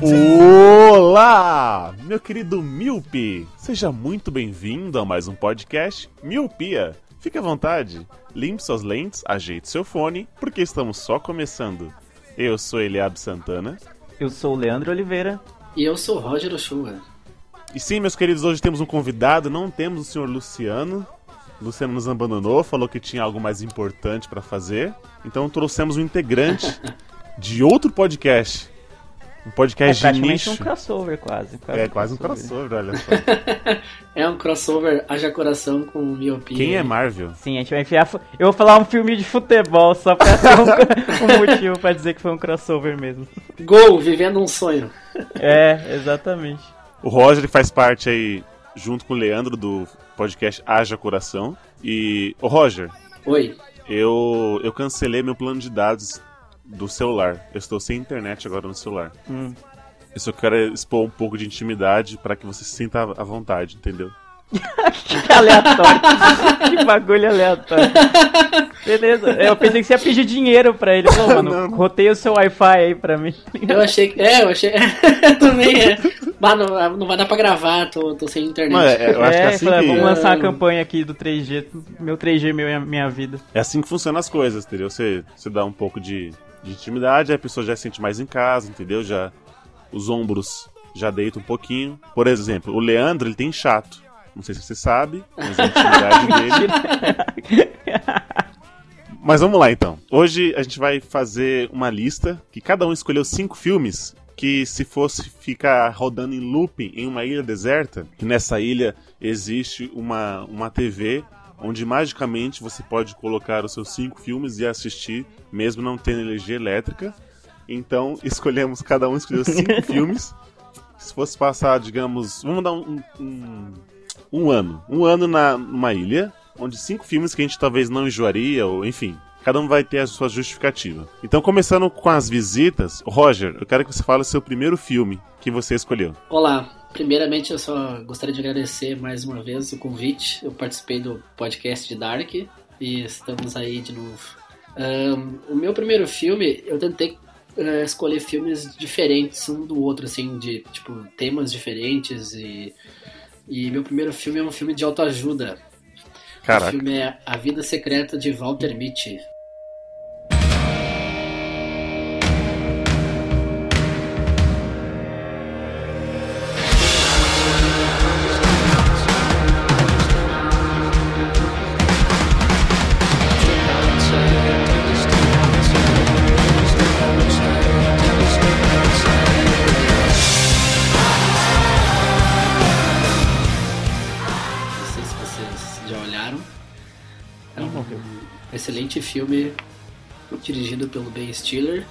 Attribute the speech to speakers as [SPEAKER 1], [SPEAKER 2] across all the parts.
[SPEAKER 1] Olá, meu querido Miope. Seja muito bem-vindo a mais um podcast Miopia. Fique à vontade, limpe suas lentes, ajeite seu fone, porque estamos só começando. Eu sou Eliab Santana.
[SPEAKER 2] Eu sou o Leandro Oliveira.
[SPEAKER 3] E eu sou o Roger Ochoa.
[SPEAKER 1] E sim, meus queridos, hoje temos um convidado, não temos o senhor Luciano. Luciano nos abandonou, falou que tinha algo mais importante para fazer. Então trouxemos um integrante de outro podcast. Um
[SPEAKER 2] É
[SPEAKER 1] podcast de
[SPEAKER 2] praticamente
[SPEAKER 1] nicho.
[SPEAKER 2] um crossover, quase.
[SPEAKER 1] É quase um crossover, olha só.
[SPEAKER 3] É um crossover haja coração com miopia.
[SPEAKER 1] Quem é Marvel?
[SPEAKER 2] Sim, a gente vai enfiar. Eu vou falar um filme de futebol só pra ter um, um motivo pra dizer que foi um crossover mesmo.
[SPEAKER 3] Gol, vivendo um sonho.
[SPEAKER 2] É, exatamente.
[SPEAKER 1] O Roger ele faz parte aí, junto com o Leandro, do podcast Haja Coração. E, ô Roger,
[SPEAKER 3] Oi.
[SPEAKER 1] eu, eu cancelei meu plano de dados do celular. Eu estou sem internet agora no celular.
[SPEAKER 2] Hum.
[SPEAKER 1] Eu só quero expor um pouco de intimidade para que você se sinta à vontade, entendeu?
[SPEAKER 2] Que aleatório. que bagulho aleatório. Beleza. Eu pensei que você ia pedir dinheiro pra ele. Pô, mano,
[SPEAKER 1] Não,
[SPEAKER 2] roteia o seu Wi-Fi aí pra mim.
[SPEAKER 3] Eu achei que. É, eu achei. Também é. Mas não, não vai dar pra gravar, tô, tô sem internet.
[SPEAKER 1] Mas é, eu acho que é
[SPEAKER 2] É,
[SPEAKER 1] assim
[SPEAKER 2] falei,
[SPEAKER 1] que,
[SPEAKER 2] vamos lançar a campanha aqui do 3G. Meu 3G, meu, minha vida.
[SPEAKER 1] é assim que funcionam as coisas, entendeu? Você, você dá um pouco de, de intimidade, a pessoa já se sente mais em casa, entendeu? Já os ombros já deitam um pouquinho. Por exemplo, o Leandro, ele tem chato. Não sei se você sabe, mas a intimidade dele Mas vamos lá então. Hoje a gente vai fazer uma lista que cada um escolheu cinco filmes que se fosse ficar rodando em looping em uma ilha deserta, que nessa ilha existe uma, uma TV onde magicamente você pode colocar os seus cinco filmes e assistir, mesmo não tendo energia elétrica. Então escolhemos, cada um escolheu cinco filmes. Se fosse passar, digamos, vamos dar um, um, um ano, um ano na, numa ilha, onde cinco filmes que a gente talvez não enjoaria, ou enfim, cada um vai ter a sua justificativa. Então, começando com as visitas, Roger, eu quero que você fale o seu primeiro filme que você escolheu.
[SPEAKER 3] Olá. Primeiramente, eu só gostaria de agradecer mais uma vez o convite. Eu participei do podcast de Dark e estamos aí de novo. Ahn, o meu primeiro filme, eu tentei eh, escolher filmes diferentes um do outro, assim, de tipo temas diferentes e e meu primeiro filme é um filme de autoajuda. O
[SPEAKER 1] Caraca.
[SPEAKER 3] filme é A Vida Secreta de Walter Mitty. Filme dirigido pelo Ben Stiller.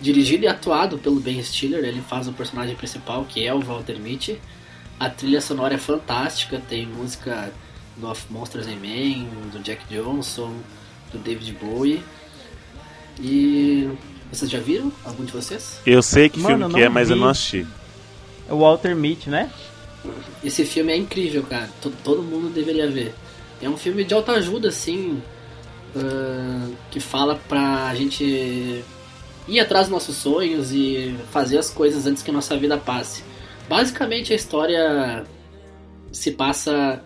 [SPEAKER 3] Dirigido e atuado pelo Ben Stiller, ele faz o personagem principal, que é o Walter Mitty. A trilha sonora é fantástica, tem música do Of Monsters and Men, do Jack Johnson, do David Bowie. E vocês já viram? Algum de vocês?
[SPEAKER 1] Eu sei que
[SPEAKER 2] Mano,
[SPEAKER 1] filme que é, mas eu não assisti.
[SPEAKER 2] É o Walter Mitty, né?
[SPEAKER 3] Esse filme é incrível, cara. To- Todo mundo deveria ver. É um filme de autoajuda, assim, ah, que fala pra gente ir atrás dos nossos sonhos e fazer as coisas antes que a nossa vida passe. Basicamente, a história se passa.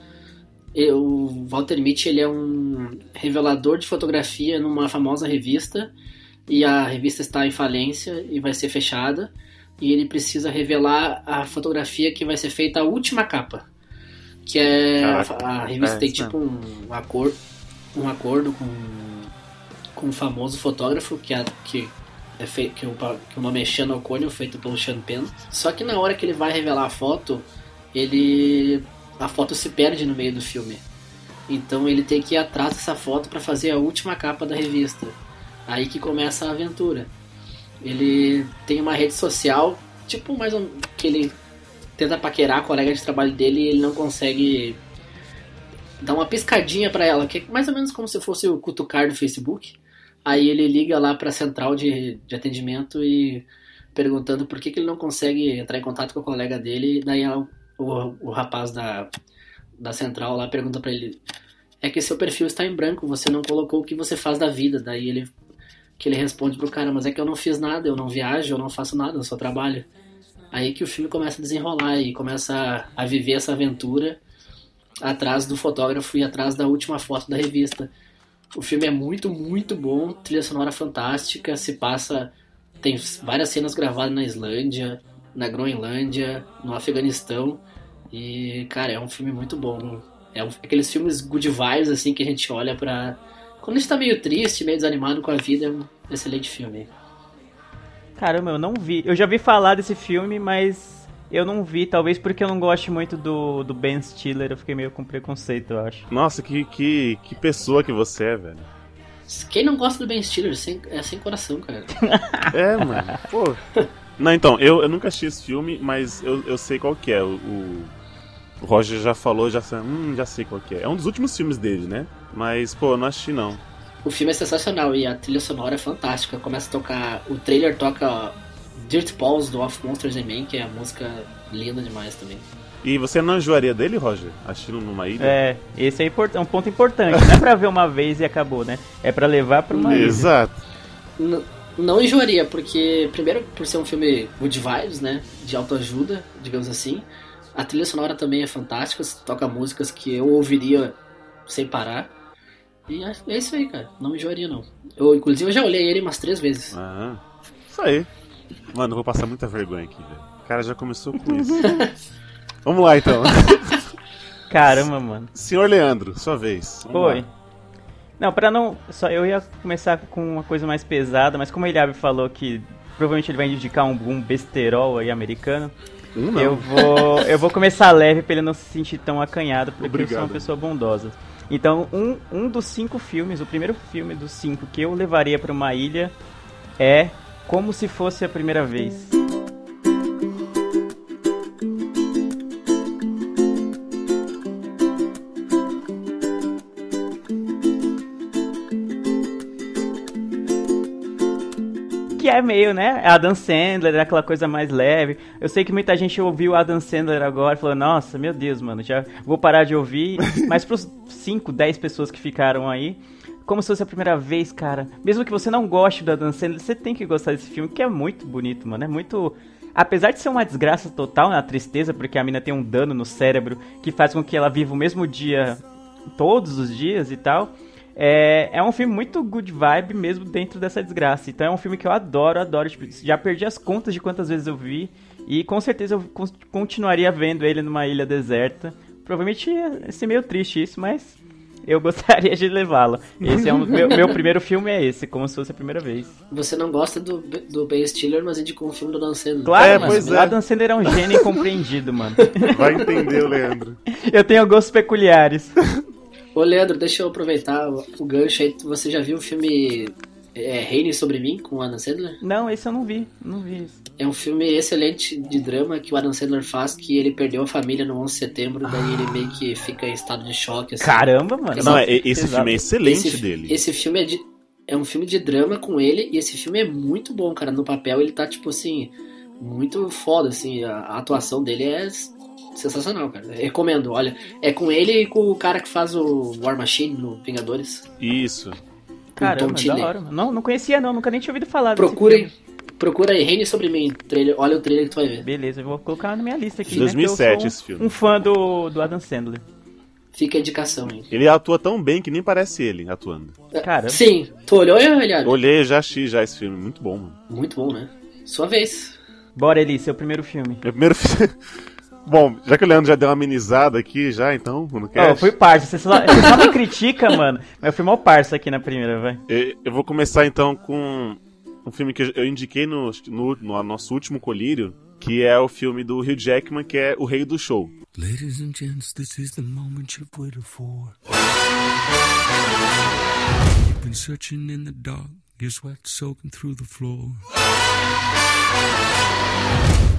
[SPEAKER 3] O Walter Mitty ele é um revelador de fotografia numa famosa revista e a revista está em falência e vai ser fechada e ele precisa revelar a fotografia que vai ser feita a última capa. Que é.
[SPEAKER 1] Caraca.
[SPEAKER 3] A, a revista
[SPEAKER 1] É,
[SPEAKER 3] tem tipo um, um acordo, um acordo com, com um famoso fotógrafo que, é, que, é fei- que, pa- que o nome é Sean O'Connell, feito pelo Sean Penn. Só que na hora que ele vai revelar a foto, ele. a foto se perde no meio do filme. Então ele tem que ir atrás dessa foto para fazer a última capa da revista. Aí que começa a aventura. Ele tem uma rede social tipo mais um. que ele tenta paquerar a colega de trabalho dele e ele não consegue dar uma piscadinha pra ela, que é mais ou menos como se fosse o cutucar do Facebook. Aí ele liga lá pra central de, de atendimento e perguntando por que, que ele não consegue entrar em contato com a colega dele. Daí ela- o, o rapaz da, da central lá pergunta pra ele: É que seu perfil está em branco, você não colocou o que você faz da vida. Daí ele que ele responde pro cara: Mas é que eu não fiz nada, eu não viajo, eu não faço nada, eu só trabalho. Aí que o filme começa a desenrolar e começa a, a viver essa aventura atrás do fotógrafo e atrás da última foto da revista. O filme é muito, muito bom, trilha sonora fantástica, se passa. Tem várias cenas gravadas na Islândia, na Groenlândia, no Afeganistão. E, cara, é um filme muito bom. É um- aqueles filmes good vibes, assim, que a gente olha pra. Quando a gente tá meio triste, meio desanimado com a vida, é um excelente filme.
[SPEAKER 2] Caramba, eu não vi. Eu já vi falar desse filme, mas eu não vi. Talvez porque eu não gosto muito do, do Ben Stiller. Eu fiquei meio com preconceito, eu acho.
[SPEAKER 1] Nossa, que, que, que pessoa que você é, velho.
[SPEAKER 3] Quem não gosta do Ben Stiller sem- é sem coração, cara.
[SPEAKER 1] É, mano. Pô. Não, então, eu, eu nunca assisti esse filme, mas eu, eu sei qual que é. O, o, Roger já falou, já, sei- hum, já sei qual que é. É um dos últimos filmes dele, né? Mas, pô, eu não assisti não.
[SPEAKER 3] O filme é sensacional e a trilha sonora é fantástica. Começa a tocar. O trailer toca Dirt Balls do Of Monsters and Men, que é a música linda demais também.
[SPEAKER 1] E você não enjoaria dele, Roger? Assistindo numa ilha?
[SPEAKER 2] É, esse é, import- é um ponto importante. Não é pra ver uma vez e acabou, né? É pra levar pra uma ilha.
[SPEAKER 1] Exato.
[SPEAKER 3] Não enjoaria, porque, primeiro, por ser um filme good vibes, né? De autoajuda, digamos assim. A trilha sonora também é fantástica, toca músicas que eu ouviria sem parar. E é é isso aí, cara. Não enjoaria, não. Eu, inclusive, eu já olhei ele umas três vezes.
[SPEAKER 1] Ah, isso aí. Mano, eu vou passar muita vergonha aqui, velho. O cara já começou com isso. Vamos lá, então.
[SPEAKER 2] Caramba, mano.
[SPEAKER 1] Senhor Leandro, sua vez. Vamos lá.
[SPEAKER 2] Não, pra não. Só eu ia começar com uma coisa mais pesada, mas como o Eliabe falou que provavelmente ele vai indicar um, um besterol aí americano,
[SPEAKER 1] não.
[SPEAKER 2] eu vou. Eu vou começar leve pra ele não se sentir tão acanhado, porque eu sou
[SPEAKER 1] Obrigado.
[SPEAKER 2] uma pessoa bondosa. Então, um, um dos cinco filmes, o primeiro filme dos cinco que eu levaria pra uma ilha é Como se fosse a primeira vez. Que é meio, né? Adam Sandler, é aquela coisa mais leve. Eu sei que muita gente ouviu Adam Sandler agora e falou, nossa, meu Deus, mano, já vou parar de ouvir. Mas pros 5, 10 pessoas que ficaram aí, como se fosse a primeira vez, cara. Mesmo que você não goste do Adam Sandler, você tem que gostar desse filme, que é muito bonito, mano. É muito. Apesar de ser uma desgraça total, uma tristeza, porque a mina tem um dano no cérebro que faz com que ela viva o mesmo dia todos os dias e tal. É, é um filme muito good vibe mesmo dentro dessa desgraça. Então é um filme que eu adoro, adoro. Tipo, já perdi as contas de quantas vezes eu vi. E com certeza eu con- continuaria vendo ele numa ilha deserta. Provavelmente ia ser meio triste isso, mas eu gostaria de levá-lo. Esse é um meu, meu primeiro filme é esse, como se fosse a primeira vez.
[SPEAKER 3] Você não gosta do, do Ben Stiller, mas indicou um filme do Dan Sandler.
[SPEAKER 2] Claro,
[SPEAKER 1] É,
[SPEAKER 2] mano,
[SPEAKER 1] pois
[SPEAKER 2] o
[SPEAKER 1] é.
[SPEAKER 2] Adam Sandler é um gênio incompreendido, mano.
[SPEAKER 1] Vai entender Leandro.
[SPEAKER 2] Eu tenho gostos peculiares.
[SPEAKER 3] Ô Leandro, deixa eu aproveitar o, o gancho aí. Você já viu o filme é, Reine Sobre Mim, com o Adam Sandler?
[SPEAKER 2] Não, esse eu não vi, não vi isso.
[SPEAKER 3] É um filme excelente de drama que o Adam Sandler faz, que ele perdeu a família no 11 de setembro, daí ele meio que fica em estado de choque. Assim.
[SPEAKER 2] Caramba, mano.
[SPEAKER 1] Não, é, esse
[SPEAKER 2] Exato.
[SPEAKER 1] filme é excelente
[SPEAKER 3] esse,
[SPEAKER 1] dele.
[SPEAKER 3] Esse filme é de. É um filme de drama com ele, e esse filme é muito bom, cara. No papel ele tá, tipo assim, muito foda, assim. A, a atuação dele é sensacional, cara. Recomendo, olha. É com ele e com o cara que faz o War Machine no Vingadores.
[SPEAKER 1] Isso.
[SPEAKER 2] Caramba,
[SPEAKER 3] Tom
[SPEAKER 2] da hora, mano. Não, não conhecia não, nunca nem tinha ouvido falar desse
[SPEAKER 3] Procurem.
[SPEAKER 2] filme.
[SPEAKER 3] Procura aí, Reine Sobre Mim, trailer, olha o trailer que tu vai ver.
[SPEAKER 2] Beleza, eu vou colocar na minha lista aqui.
[SPEAKER 1] 2007
[SPEAKER 2] né, eu
[SPEAKER 1] esse filme.
[SPEAKER 2] um, um fã do, do Adam Sandler.
[SPEAKER 3] Fica a indicação aí.
[SPEAKER 1] Ele atua tão bem que nem parece ele atuando.
[SPEAKER 2] Caramba.
[SPEAKER 3] Sim, tu olhou, Eliado?
[SPEAKER 1] Olhei, já assisti já esse filme. Muito bom, mano.
[SPEAKER 3] Muito bom, né? Sua vez.
[SPEAKER 2] Bora, Eli, seu primeiro filme.
[SPEAKER 1] Meu primeiro filme. Bom, já que o Leandro já deu uma amenizada aqui, já então, no cast,
[SPEAKER 2] eu fui parça, você só, você só me critica, mano. Mas eu fui mal parça aqui na primeira, vai.
[SPEAKER 1] eu, eu vou começar então com um filme que eu indiquei no, no, no nosso último colírio, que é o filme do Hugh Jackman, que é O Rei do Show.
[SPEAKER 4] Ladies and gents, this is the moment you've waited for. You've been searching in the dark, your sweat soaking through the floor.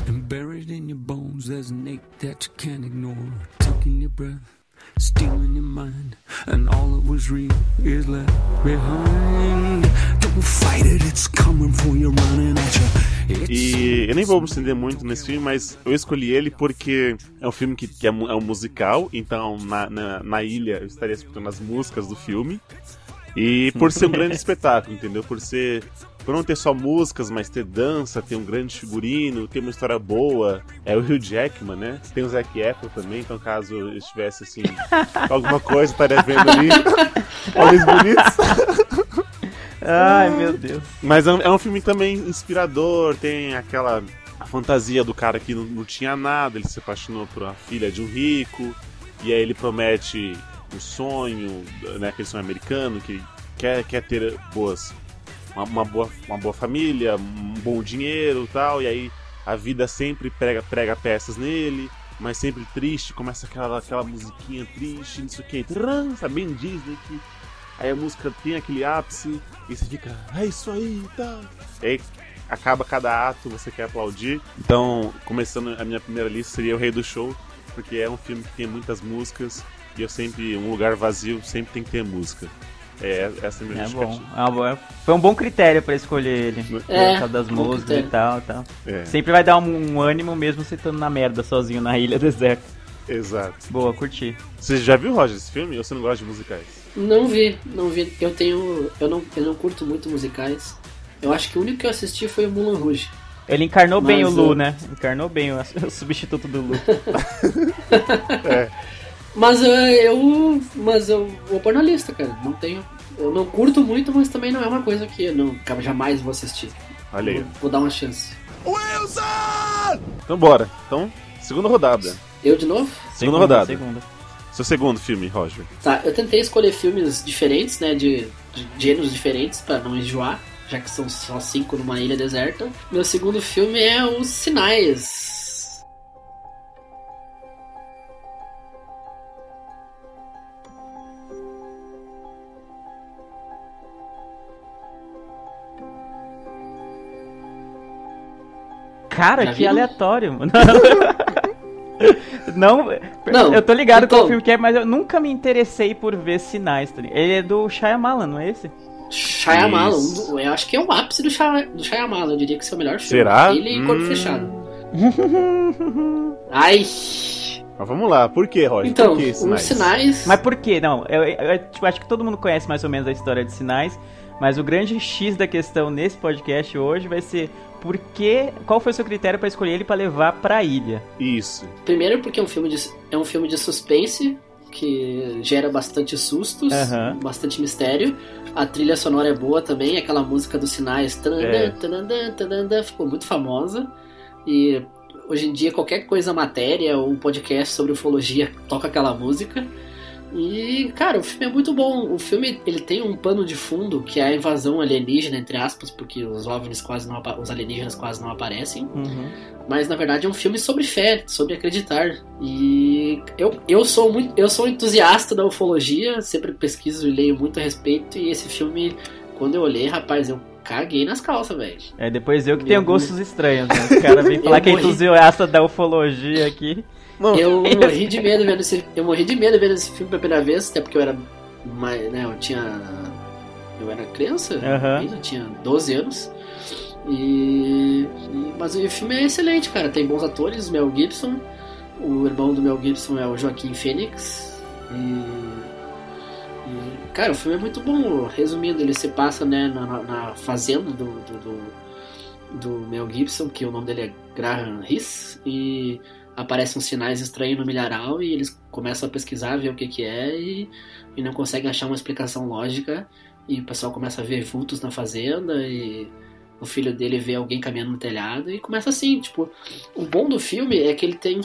[SPEAKER 4] Buried in your bones, there's an ache that you can't ignore. Taking your breath, stealing your mind, and all that was real is left behind. Don't fight it, it's coming for you, running at you. It's
[SPEAKER 1] E eu nem vou me estender muito nesse filme, mas eu escolhi ele porque é um filme que, que é, é um musical, então na, na, na ilha eu estaria escutando as músicas do filme. E por ser um grande espetáculo, entendeu? Por ser. Por não ter só músicas, mas ter dança, ter um grande figurino, ter uma história boa. É o Hugh Jackman, né? Tem o Zac Efron também, então caso eu estivesse assim, alguma coisa, estaria vendo ali. Olhos bonitos.
[SPEAKER 2] Ai, meu Deus.
[SPEAKER 1] Mas é um, é um filme também inspirador, tem aquela fantasia do cara que não, não tinha nada, ele se apaixonou por uma filha de um rico, e aí ele promete um sonho, né, aquele sonho americano, que quer, quer ter boas, uma, uma boa, uma boa família, um bom dinheiro e tal, e aí a vida sempre prega, prega peças nele, mas sempre triste, começa aquela, aquela musiquinha triste, não sei o que, sabe, bem Disney, que Aí a música tem aquele ápice e você fica, é isso aí, tá. E aí acaba cada ato, você quer aplaudir. Então, começando a minha primeira lista seria O Rei do Show, porque é um filme que tem muitas músicas e eu sempre, um lugar vazio sempre tem que ter música. É, essa é a minha
[SPEAKER 2] É bom. É uma boa- Foi um bom critério pra escolher ele.
[SPEAKER 3] É,
[SPEAKER 2] Por causa das
[SPEAKER 3] bom
[SPEAKER 2] músicas
[SPEAKER 3] critério.
[SPEAKER 2] e tal, e tal.
[SPEAKER 1] É,
[SPEAKER 2] Sempre vai dar um, um ânimo mesmo você estando na merda sozinho na ilha deserta.
[SPEAKER 1] exato.
[SPEAKER 2] Boa, curti.
[SPEAKER 1] Você já viu, Roger, esse filme? Ou você não gosta de musicais?
[SPEAKER 3] Não vi, não vi. Eu tenho. Eu não, eu não curto muito musicais. Eu acho que o único que eu assisti foi o Mulan Rouge.
[SPEAKER 2] Ele encarnou bem o
[SPEAKER 3] Mas,
[SPEAKER 2] Lu,
[SPEAKER 3] eu-
[SPEAKER 2] né? Encarnou bem o, o substituto do Lu.
[SPEAKER 3] Mas eh, eu. Mas eu vou pôr na lista, cara. Não tenho. Eu não curto muito, mas também não é uma coisa que eu não, jamais vou assistir.
[SPEAKER 1] Olha aí.
[SPEAKER 3] Vou, vou dar uma chance.
[SPEAKER 1] Então bora. Então, segunda rodada.
[SPEAKER 3] Eu de novo?
[SPEAKER 1] Segunda rodada.
[SPEAKER 2] Segunda.
[SPEAKER 1] Seu segundo filme, Roger.
[SPEAKER 3] Tá, eu tentei escolher filmes diferentes, né? De, de gêneros diferentes pra não enjoar, já que são só cinco numa ilha deserta. Meu segundo filme é Os Sinais.
[SPEAKER 2] Cara,
[SPEAKER 3] Já
[SPEAKER 2] que
[SPEAKER 3] viram?
[SPEAKER 2] aleatório. mano. Não,
[SPEAKER 3] Não,
[SPEAKER 2] eu tô ligado
[SPEAKER 3] então-
[SPEAKER 2] qual filme que é, mas eu nunca me interessei por ver sinais. tá? Ele é do Shyamalan, não é esse?
[SPEAKER 3] Shyamalan, um eu acho que é o ápice do, Shy, do Shyamalan, eu diria que esse é o melhor filme.
[SPEAKER 1] Será?
[SPEAKER 3] Ele e Corpo
[SPEAKER 1] Hum.
[SPEAKER 3] Fechado. Ai,
[SPEAKER 1] Mas vamos lá, por que, Roger?
[SPEAKER 3] então,
[SPEAKER 1] por que
[SPEAKER 3] Os
[SPEAKER 1] sinais?
[SPEAKER 3] Sinais...
[SPEAKER 2] Mas por quê? Não, eu, eu- eu, tipo, acho que todo mundo conhece mais ou menos a história de sinais, mas o grande X da questão nesse podcast hoje vai ser por que, qual foi o seu critério pra escolher ele pra levar pra ilha?
[SPEAKER 1] Isso.
[SPEAKER 3] Primeiro porque é um filme de, é um filme de suspense, que gera bastante sustos,
[SPEAKER 2] Aham.
[SPEAKER 3] bastante mistério. A trilha sonora é boa também, aquela música dos sinais tanandã,
[SPEAKER 1] É.
[SPEAKER 3] tanandã, tanandã, ficou muito famosa. E hoje em dia qualquer coisa matéria ou um podcast sobre ufologia toca aquela música. E, cara, o filme é muito bom. O filme ele tem um pano de fundo que é a invasão alienígena, entre aspas, porque os OVNIs quase não os alienígenas quase não aparecem.
[SPEAKER 2] Uhum.
[SPEAKER 3] Mas na verdade é um filme sobre fé, sobre acreditar. E eu, eu sou muito, eu sou entusiasta da ufologia, sempre pesquiso e leio muito a respeito. E esse filme, quando eu olhei, rapaz, eu caguei nas calças, velho.
[SPEAKER 2] É, depois eu que
[SPEAKER 3] Meu
[SPEAKER 2] tenho gostos estranhos, né? O cara vem falar que é entusiasta da ufologia aqui.
[SPEAKER 1] Não,
[SPEAKER 3] Eu morri de medo vendo esse, eu morri de medo vendo esse filme pela primeira vez, até porque eu era, mais, né, eu tinha, eu era criança,
[SPEAKER 2] Aham.
[SPEAKER 3] ainda tinha 12 anos. E, e- mas o filme é excelente, cara. Tem bons atores, Mel Gibson, o irmão do Mel Gibson é o Joaquim Phoenix. E, e, cara, o filme é muito bom. Resumindo, ele se passa né, na, na- fazenda do, do, do, do Mel Gibson, que o nome dele é Graham Hiss, e aparecem uns sinais estranhos no milharal e eles começam a pesquisar, ver o que que é e, e não conseguem achar uma explicação lógica e o pessoal começa a ver vultos na fazenda e o filho dele vê alguém caminhando no telhado e começa assim, tipo, o bom do filme é que ele tem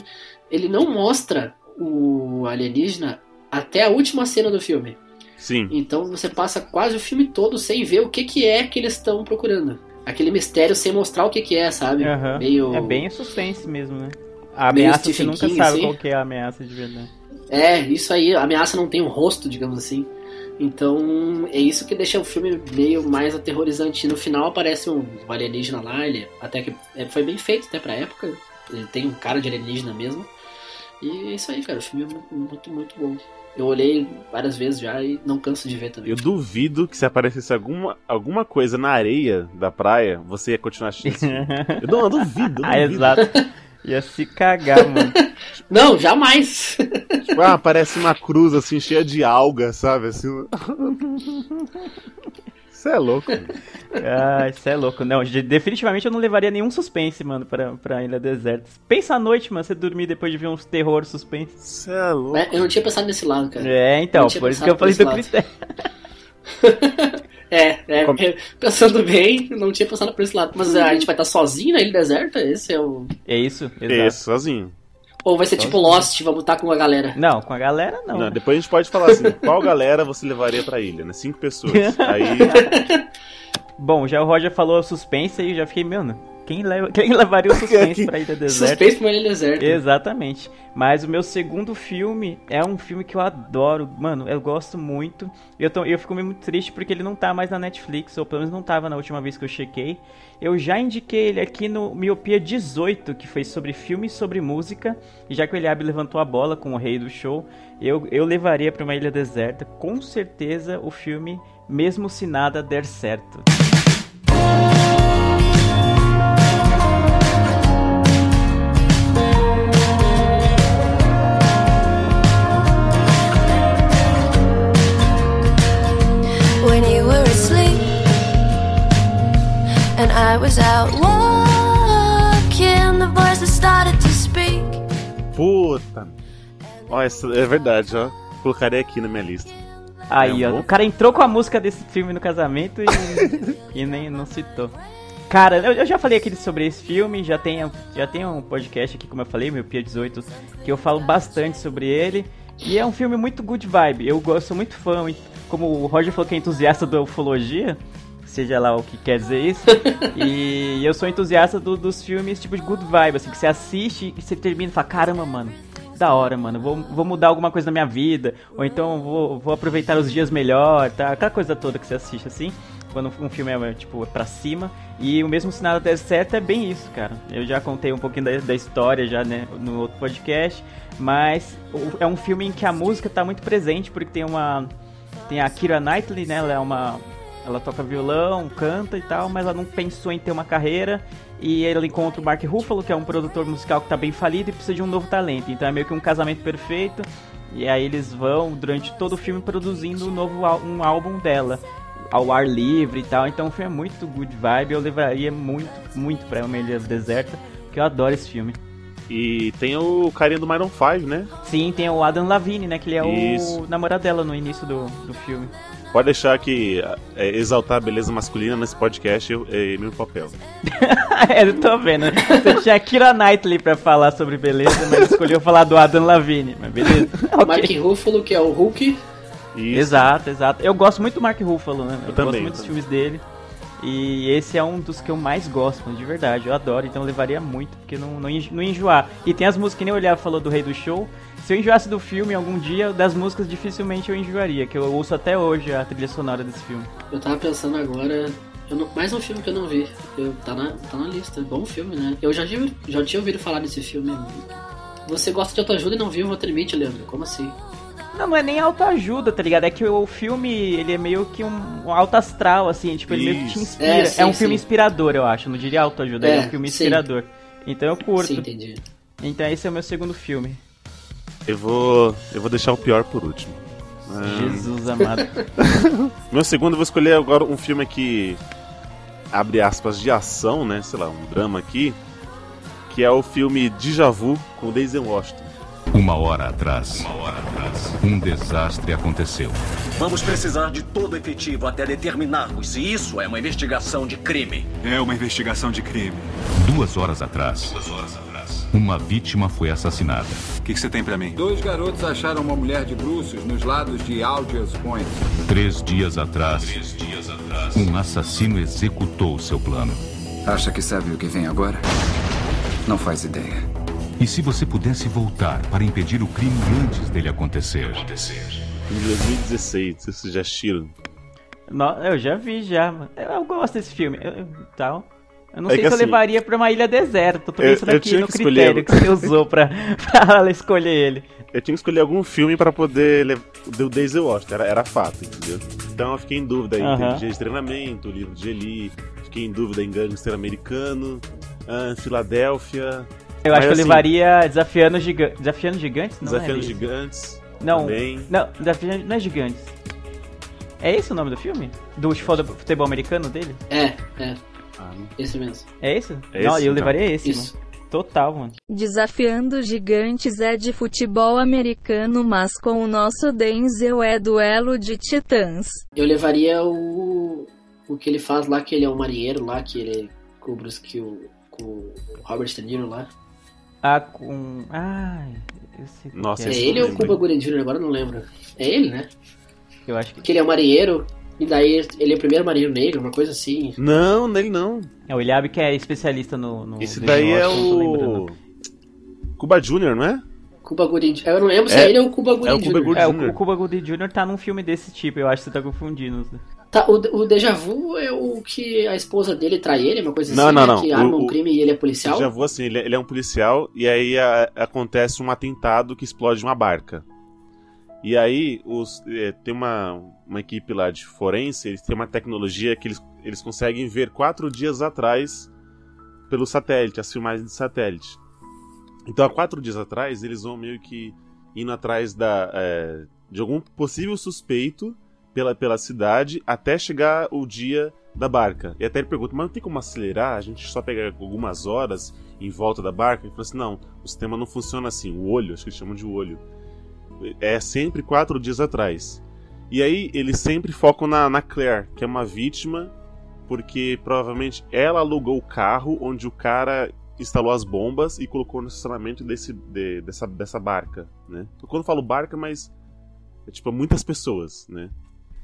[SPEAKER 3] ele não mostra o alienígena até a última cena do filme.
[SPEAKER 1] sim.
[SPEAKER 3] Então você passa quase o filme todo sem ver o que que é que eles estão procurando. Aquele mistério sem mostrar o que que é, sabe?
[SPEAKER 2] Aham.
[SPEAKER 3] Meio
[SPEAKER 2] É bem suspense mesmo, né? A ameaça, você nunca
[SPEAKER 3] King,
[SPEAKER 2] sabe
[SPEAKER 3] assim.
[SPEAKER 2] qual que é a ameaça de verdade.
[SPEAKER 3] É, isso aí, a ameaça não tem um rosto, digamos assim. Então, é isso que deixa o filme meio mais aterrorizante. No final aparece um alienígena lá, ele até que é, foi bem feito até pra época. Ele tem um cara de alienígena mesmo. E é isso aí, cara. O filme é muito, muito, muito bom. Eu olhei várias vezes já e não canso de ver também.
[SPEAKER 1] Eu duvido que se aparecesse alguma, alguma coisa na areia da praia, você ia continuar assistindo. Eu não, eu duvido, eu
[SPEAKER 2] Ah,
[SPEAKER 1] duvido.
[SPEAKER 2] exato. Ia se cagar, mano.
[SPEAKER 3] Não, jamais!
[SPEAKER 1] Tipo, ah, parece uma cruz assim, cheia de alga, sabe? Assim. Isso é louco. mano.
[SPEAKER 2] Ah, isso é louco. Não, de- definitivamente eu não levaria nenhum suspense, mano, pra, pra Ilha Deserta. Pensa à noite, mano, você dormir depois de ver uns terror suspense.
[SPEAKER 1] Isso é louco.
[SPEAKER 3] É, eu não tinha pensado nesse lado, cara.
[SPEAKER 2] É, então, por isso que eu falei do critério.
[SPEAKER 3] É, é,
[SPEAKER 1] Como-
[SPEAKER 3] é, pensando bem, não tinha pensado por esse lado. Mas a gente vai estar sozinho na ilha deserta? Esse é o.
[SPEAKER 2] É isso? Exato.
[SPEAKER 1] Esse, sozinho.
[SPEAKER 3] Ou vai ser tipo Lost, vamos estar com a galera.
[SPEAKER 2] Não, com a galera não.
[SPEAKER 1] Não, depois a gente pode falar assim, qual galera você levaria pra ilha, né? Cinco pessoas. Aí,
[SPEAKER 2] Bom, já o Roger falou suspense e eu já fiquei, mano, quem, leva, quem levaria o suspense pra Ilha Deserta?
[SPEAKER 3] Suspense pra ilha deserta.
[SPEAKER 2] Exatamente. Mas o meu segundo filme é um filme que eu adoro. Mano, eu gosto muito. Eu, tô, eu fico muito triste porque ele não tá mais na Netflix, ou pelo menos não tava na última vez que eu chequei. Eu já indiquei ele aqui no Miopia 18, que foi sobre filme e sobre música. E já que o Eliabe levantou a bola com o rei do show, eu, eu levaria pra uma ilha deserta, com certeza, o filme Mesmo Se Nada Der Certo.
[SPEAKER 1] Puta. Ó, essa é verdade, ó. Colocarei aqui na minha lista.
[SPEAKER 2] Aí,
[SPEAKER 1] É
[SPEAKER 2] ó,
[SPEAKER 1] bom?
[SPEAKER 2] o cara entrou com a música desse filme no casamento e, e nem não citou. Cara, eu, eu já falei aqui sobre esse filme, já tem, já tem um podcast aqui, como eu falei, meu Pia 18, que eu falo bastante sobre ele. E é um filme muito good vibe. Eu gosto, sou muito fã, e como o Roger falou que é entusiasta da ufologia, seja lá o que quer dizer isso. e eu sou entusiasta do- dos filmes tipo de good vibe, assim, que você assiste e você termina e fala, caramba, mano, da hora, mano, vou, vou mudar alguma coisa na minha vida, ou então vou, vou aproveitar os dias melhor, tá? Aquela coisa toda que você assiste assim, quando um filme é, tipo, pra cima. E o mesmo nada der certo é bem isso, cara. Eu já contei um pouquinho da, da história já, né, no outro podcast, mas é um filme em que a música tá muito presente, porque tem uma... Tem a Kira Knightley, né, ela é uma... Ela toca violão, canta e tal, mas ela não pensou em ter uma carreira. E ela encontra o Mark Ruffalo, que é um produtor musical que tá bem falido e precisa de um novo talento. Então é meio que um casamento perfeito. E aí eles vão, durante todo o filme, produzindo um novo um álbum dela. Ao ar livre e tal. Então o filme é muito good vibe. Eu levaria muito, muito pra uma ilha deserta. Porque eu adoro esse filme.
[SPEAKER 1] E tem o carinha do Myron 5, né?
[SPEAKER 2] Sim, tem o Adam Lavigne, né? Que ele é
[SPEAKER 1] Isso.
[SPEAKER 2] o namorado dela no início do, do filme.
[SPEAKER 1] Pode deixar que é, exaltar a beleza masculina nesse podcast é meu papel.
[SPEAKER 2] é, eu tô vendo. Você tinha a Kira Knightley pra falar sobre beleza, mas escolheu falar do Adam Lavigne. Mas beleza. Ok.
[SPEAKER 3] Mark Ruffalo, que é o Hulk.
[SPEAKER 1] Isso.
[SPEAKER 2] Exato, exato. Eu gosto muito do Mark Ruffalo, né? Eu,
[SPEAKER 1] também,
[SPEAKER 2] gosto muito
[SPEAKER 1] eu
[SPEAKER 2] dos filmes dele. E esse é um dos que eu mais gosto, de verdade. Eu adoro, então eu levaria muito, porque não, não, não enjoar. E tem as músicas que nem o Olhar falou do Rei do Show. Se eu enjoasse do filme algum dia, das músicas dificilmente eu enjoaria, que eu ouço até hoje a trilha sonora desse filme.
[SPEAKER 3] Eu tava pensando agora. não- mais um filme que eu não vi. Eu, tá, na, tá na lista. Bom filme, né? Eu já, já tinha ouvido falar desse filme. Você gosta de autoajuda e não viu o Walter Mitty, Leandro? Como assim?
[SPEAKER 2] Não, não é nem autoajuda, tá ligado? É que o filme, ele é meio que um, um alto astral, assim, tipo, ele meio que te
[SPEAKER 1] Isso.
[SPEAKER 2] inspira.
[SPEAKER 3] É,
[SPEAKER 2] É,
[SPEAKER 3] sim,
[SPEAKER 2] um filme
[SPEAKER 3] sim.
[SPEAKER 2] inspirador, eu acho. Não diria autoajuda, é,
[SPEAKER 3] É,
[SPEAKER 2] um filme
[SPEAKER 3] sim.
[SPEAKER 2] inspirador. Então eu curto.
[SPEAKER 3] Sim, entendi.
[SPEAKER 2] Então esse é o meu segundo filme.
[SPEAKER 1] Eu vou, eu vou deixar o pior por último. Ah,
[SPEAKER 2] Jesus amado.
[SPEAKER 1] Meu segundo, eu vou escolher agora um filme que abre aspas de ação, né? Sei lá, um drama aqui, que é o filme Deja Vu com o Denzel Washington.
[SPEAKER 5] Uma hora atrás, um desastre aconteceu.
[SPEAKER 6] Vamos precisar de todo efetivo até determinarmos se isso é uma investigação de crime.
[SPEAKER 7] É uma investigação de crime.
[SPEAKER 5] Duas horas atrás, uma vítima foi assassinada.
[SPEAKER 7] O que, que você tem pra mim?
[SPEAKER 8] Dois garotos acharam uma mulher de bruços nos lados de Algiers Point.
[SPEAKER 5] Três dias atrás, um assassino executou seu plano.
[SPEAKER 8] Acha que sabe o que vem agora? Não faz ideia.
[SPEAKER 5] E se você pudesse voltar para impedir o crime antes dele acontecer?
[SPEAKER 1] Em 2016, não sei se vocês já assistiram.
[SPEAKER 2] No- eu já vi já, mano. Eu, eu gosto desse filme. Eu, eu- tal. Eu não
[SPEAKER 1] É
[SPEAKER 2] sei se eu
[SPEAKER 1] assim,
[SPEAKER 2] levaria pra uma ilha deserta. Tô
[SPEAKER 1] eu-
[SPEAKER 2] pensando
[SPEAKER 1] eu
[SPEAKER 2] aqui
[SPEAKER 1] tinha
[SPEAKER 2] no
[SPEAKER 1] que escolher-
[SPEAKER 2] critério que você usou pra, pra ela escolher ele.
[SPEAKER 1] Eu tinha que escolher algum filme pra poder levar do Denzel Washington, era, era fato, entendeu? Então eu fiquei em dúvida entre
[SPEAKER 2] Aham.
[SPEAKER 1] Dia de Treinamento, o livro de Eli, fiquei em dúvida em Gangster Americano, ah, Filadélfia.
[SPEAKER 2] Eu
[SPEAKER 1] Mas,
[SPEAKER 2] acho que eu
[SPEAKER 1] assim,
[SPEAKER 2] levaria Desafiando, Giga... Desafiando Gigantes? Não
[SPEAKER 1] Desafiando
[SPEAKER 2] é?
[SPEAKER 1] Gigantes.
[SPEAKER 2] Não,
[SPEAKER 1] também.
[SPEAKER 2] não, Desafiando não é Gigantes. É esse o nome do filme? Do futebol, americano dele?
[SPEAKER 3] É, é.
[SPEAKER 1] Ah,
[SPEAKER 3] Esse mesmo.
[SPEAKER 2] É esse?
[SPEAKER 1] É
[SPEAKER 2] não,
[SPEAKER 1] esse,
[SPEAKER 2] eu
[SPEAKER 1] então.
[SPEAKER 2] levaria esse,
[SPEAKER 3] Isso.
[SPEAKER 2] mano. Total, mano.
[SPEAKER 9] Desafiando Gigantes é de futebol americano, mas com o nosso Denzel é duelo de titãs.
[SPEAKER 3] Eu levaria o. O que ele faz lá, que ele é um marinheiro lá, que ele com o Bruce, que o, com o Robert De Niro lá.
[SPEAKER 2] Ah, com. Ai, eu sei
[SPEAKER 1] Nossa,
[SPEAKER 2] que
[SPEAKER 3] É
[SPEAKER 1] esse
[SPEAKER 3] ele ou o
[SPEAKER 1] lembro.
[SPEAKER 3] Cuba Gooding Jr., agora eu não lembro. É ele, né?
[SPEAKER 2] Eu acho que.
[SPEAKER 3] Que ele é um marinheiro, e daí ele é o primeiro marinheiro negro, uma coisa assim.
[SPEAKER 1] Não, nele não.
[SPEAKER 2] É o Ilhab que é especialista no. no
[SPEAKER 1] Esse
[SPEAKER 2] no
[SPEAKER 1] daí é o. Cuba Jr., não é?
[SPEAKER 3] Cuba Gooding Jr. Eu não lembro se
[SPEAKER 1] É-
[SPEAKER 3] é ele ou o Cuba Gooding
[SPEAKER 1] é o Cuba
[SPEAKER 3] Jr.
[SPEAKER 1] Gooding
[SPEAKER 2] É,
[SPEAKER 1] Jr.
[SPEAKER 2] o, o Cuba Gooding Jr. tá num filme desse tipo, eu acho que você tá confundindo.
[SPEAKER 3] Tá, o, o Deja Vu é o que a esposa dele trai ele, uma coisa
[SPEAKER 1] Não,
[SPEAKER 3] assim,
[SPEAKER 1] não,
[SPEAKER 3] né?
[SPEAKER 1] não.
[SPEAKER 3] Que
[SPEAKER 1] O-
[SPEAKER 3] arma
[SPEAKER 1] o-
[SPEAKER 3] um crime e ele é policial.
[SPEAKER 1] Já vou assim, ele, é- ele é um policial e aí a- acontece um atentado que explode uma barca. E aí os, é, tem uma, uma equipe lá de forense, eles têm uma tecnologia que eles, eles conseguem ver quatro dias atrás pelo satélite, as filmagens de satélite. Então há quatro dias atrás eles vão meio que indo atrás da, é, de algum possível suspeito pela, pela cidade até chegar o dia da barca. E até ele pergunta, mas não tem como acelerar? A gente só pega algumas horas em volta da barca? Ele falou assim, não, o sistema não funciona assim. O olho, acho que eles chamam de olho. É sempre quatro dias atrás. E aí eles sempre focam na, na Claire, que é uma vítima, porque provavelmente ela alugou o carro onde o cara instalou as bombas e colocou no estacionamento desse, de- dessa, dessa barca, né? Quando eu falo barca, mas é tipo muitas pessoas, né?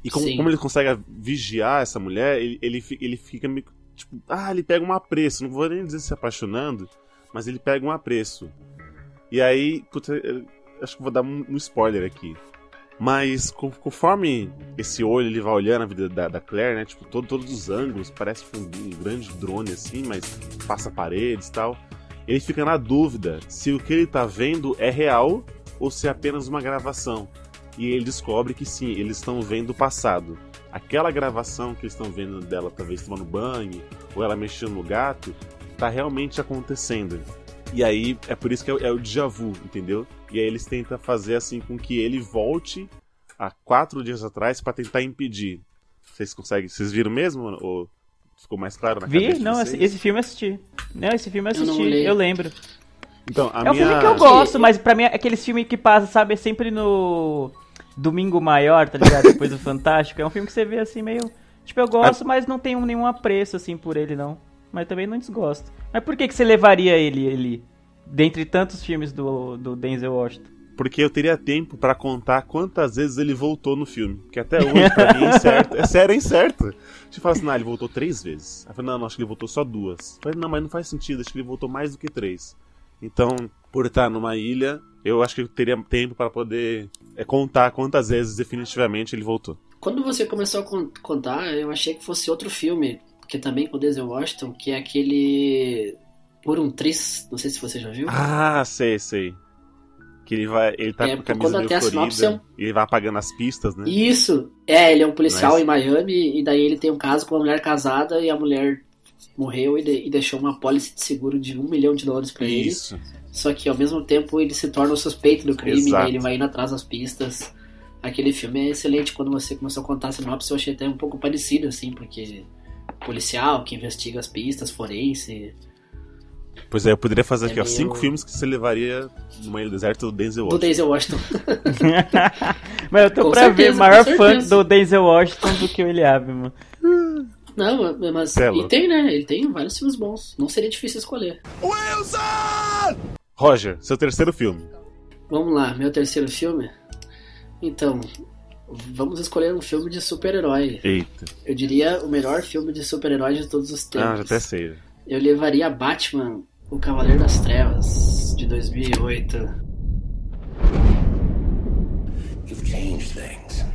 [SPEAKER 1] E como,
[SPEAKER 3] Sim.
[SPEAKER 1] como ele consegue vigiar essa mulher, ele, ele, ele fica meio tipo, ah, ele pega um apreço, não vou nem dizer se apaixonando, mas ele pega um apreço. E aí, puta, acho que vou dar um, um spoiler aqui. Mas co- conforme esse olho ele vai olhando a vida da, da Claire, né? Tipo, todo, todos os ângulos, parece um, um grande drone assim, mas passa paredes e tal. Ele fica na dúvida se o que ele tá vendo é real ou se é apenas uma gravação. E ele descobre que sim, eles estão vendo o passado. Aquela gravação que eles estão vendo dela, talvez tomando banho, ou ela mexendo no gato, tá realmente acontecendo. E aí é por isso que é, o- é o déjà vu, entendeu? E aí eles tentam fazer assim com que ele volte há quatro dias atrás pra tentar impedir. Vocês conseguem? Vocês viram mesmo? Ou ficou mais claro na
[SPEAKER 2] Vi? Não,
[SPEAKER 1] vocês?
[SPEAKER 2] esse, esse filme eu assisti. Não, esse filme eu
[SPEAKER 3] Eu
[SPEAKER 2] assisti,
[SPEAKER 3] olhei.
[SPEAKER 2] eu lembro.
[SPEAKER 1] Então, a
[SPEAKER 2] é um
[SPEAKER 1] minha...
[SPEAKER 2] filme que eu gosto, mas pra mim é aqueles filmes que passa, sabe, sempre no Domingo Maior, tá ligado? Depois do Fantástico. É um filme que você vê assim meio. Tipo, eu gosto, mas não tenho nenhum apreço assim por ele, não. Mas também não desgosto. Mas por que, que você levaria ele ali? Dentre tantos filmes do, do Denzel Washington.
[SPEAKER 1] Porque eu teria tempo pra contar quantas vezes ele voltou no filme. Que até hoje, pra mim, é incerto. É sério, é incerto. Tipo, fala assim, não, ele voltou três vezes. Aí eu falei, não, não, acho que ele voltou só duas. Eu falei, não, mas não faz sentido, acho que ele voltou mais do que três. Então, por estar numa ilha, eu acho que eu teria tempo pra poder é, contar quantas vezes definitivamente ele voltou.
[SPEAKER 3] Quando você começou a con- contar, eu achei que fosse outro filme, que também com o Denzel Washington, que é aquele Por um Tris, não sei se você já viu.
[SPEAKER 1] Ah, sei, sei. Que ele vai. Ele tá
[SPEAKER 3] É,
[SPEAKER 1] com a camisa meio florida.
[SPEAKER 3] sinopse é
[SPEAKER 1] E ele vai apagando as pistas, né?
[SPEAKER 3] Isso, é, ele é um policial
[SPEAKER 1] Mas-
[SPEAKER 3] em Miami e daí ele tem um caso com uma mulher casada e a mulher morreu e, de- e deixou uma pólice de seguro de um milhão de dólares pra ele.
[SPEAKER 1] Isso.
[SPEAKER 3] Só que ao mesmo tempo ele se torna o suspeito do crime,
[SPEAKER 1] Exato.
[SPEAKER 3] daí ele vai indo atrás das pistas. Aquele filme é excelente. Quando você começou a contar a sinopse, eu achei até um pouco parecido, assim, porque policial que investiga as pistas, forense.
[SPEAKER 1] Pois é, eu poderia fazer
[SPEAKER 3] É
[SPEAKER 1] aqui, ó,
[SPEAKER 3] meio-
[SPEAKER 1] cinco filmes que você levaria numa ilha deserta do Denzel
[SPEAKER 3] Do
[SPEAKER 1] Washington.
[SPEAKER 3] Denzel Washington.
[SPEAKER 2] Mas eu tô
[SPEAKER 3] Com
[SPEAKER 2] pra
[SPEAKER 3] certeza,
[SPEAKER 2] ver maior fã do Denzel Washington do que o Eliab, mano.
[SPEAKER 3] Não, mas.
[SPEAKER 1] Cê é
[SPEAKER 3] e tem, né? Ele tem vários filmes bons. Não seria difícil escolher.
[SPEAKER 1] Roger, seu terceiro filme.
[SPEAKER 3] Vamos lá, meu terceiro filme. Então, vamos escolher um filme de super-herói.
[SPEAKER 1] Eita.
[SPEAKER 3] Eu diria o melhor filme de super-herói de todos os tempos.
[SPEAKER 1] Ah, já até sei.
[SPEAKER 3] Eu levaria Batman, O Cavaleiro das Trevas, de 2008.
[SPEAKER 10] You've changed things.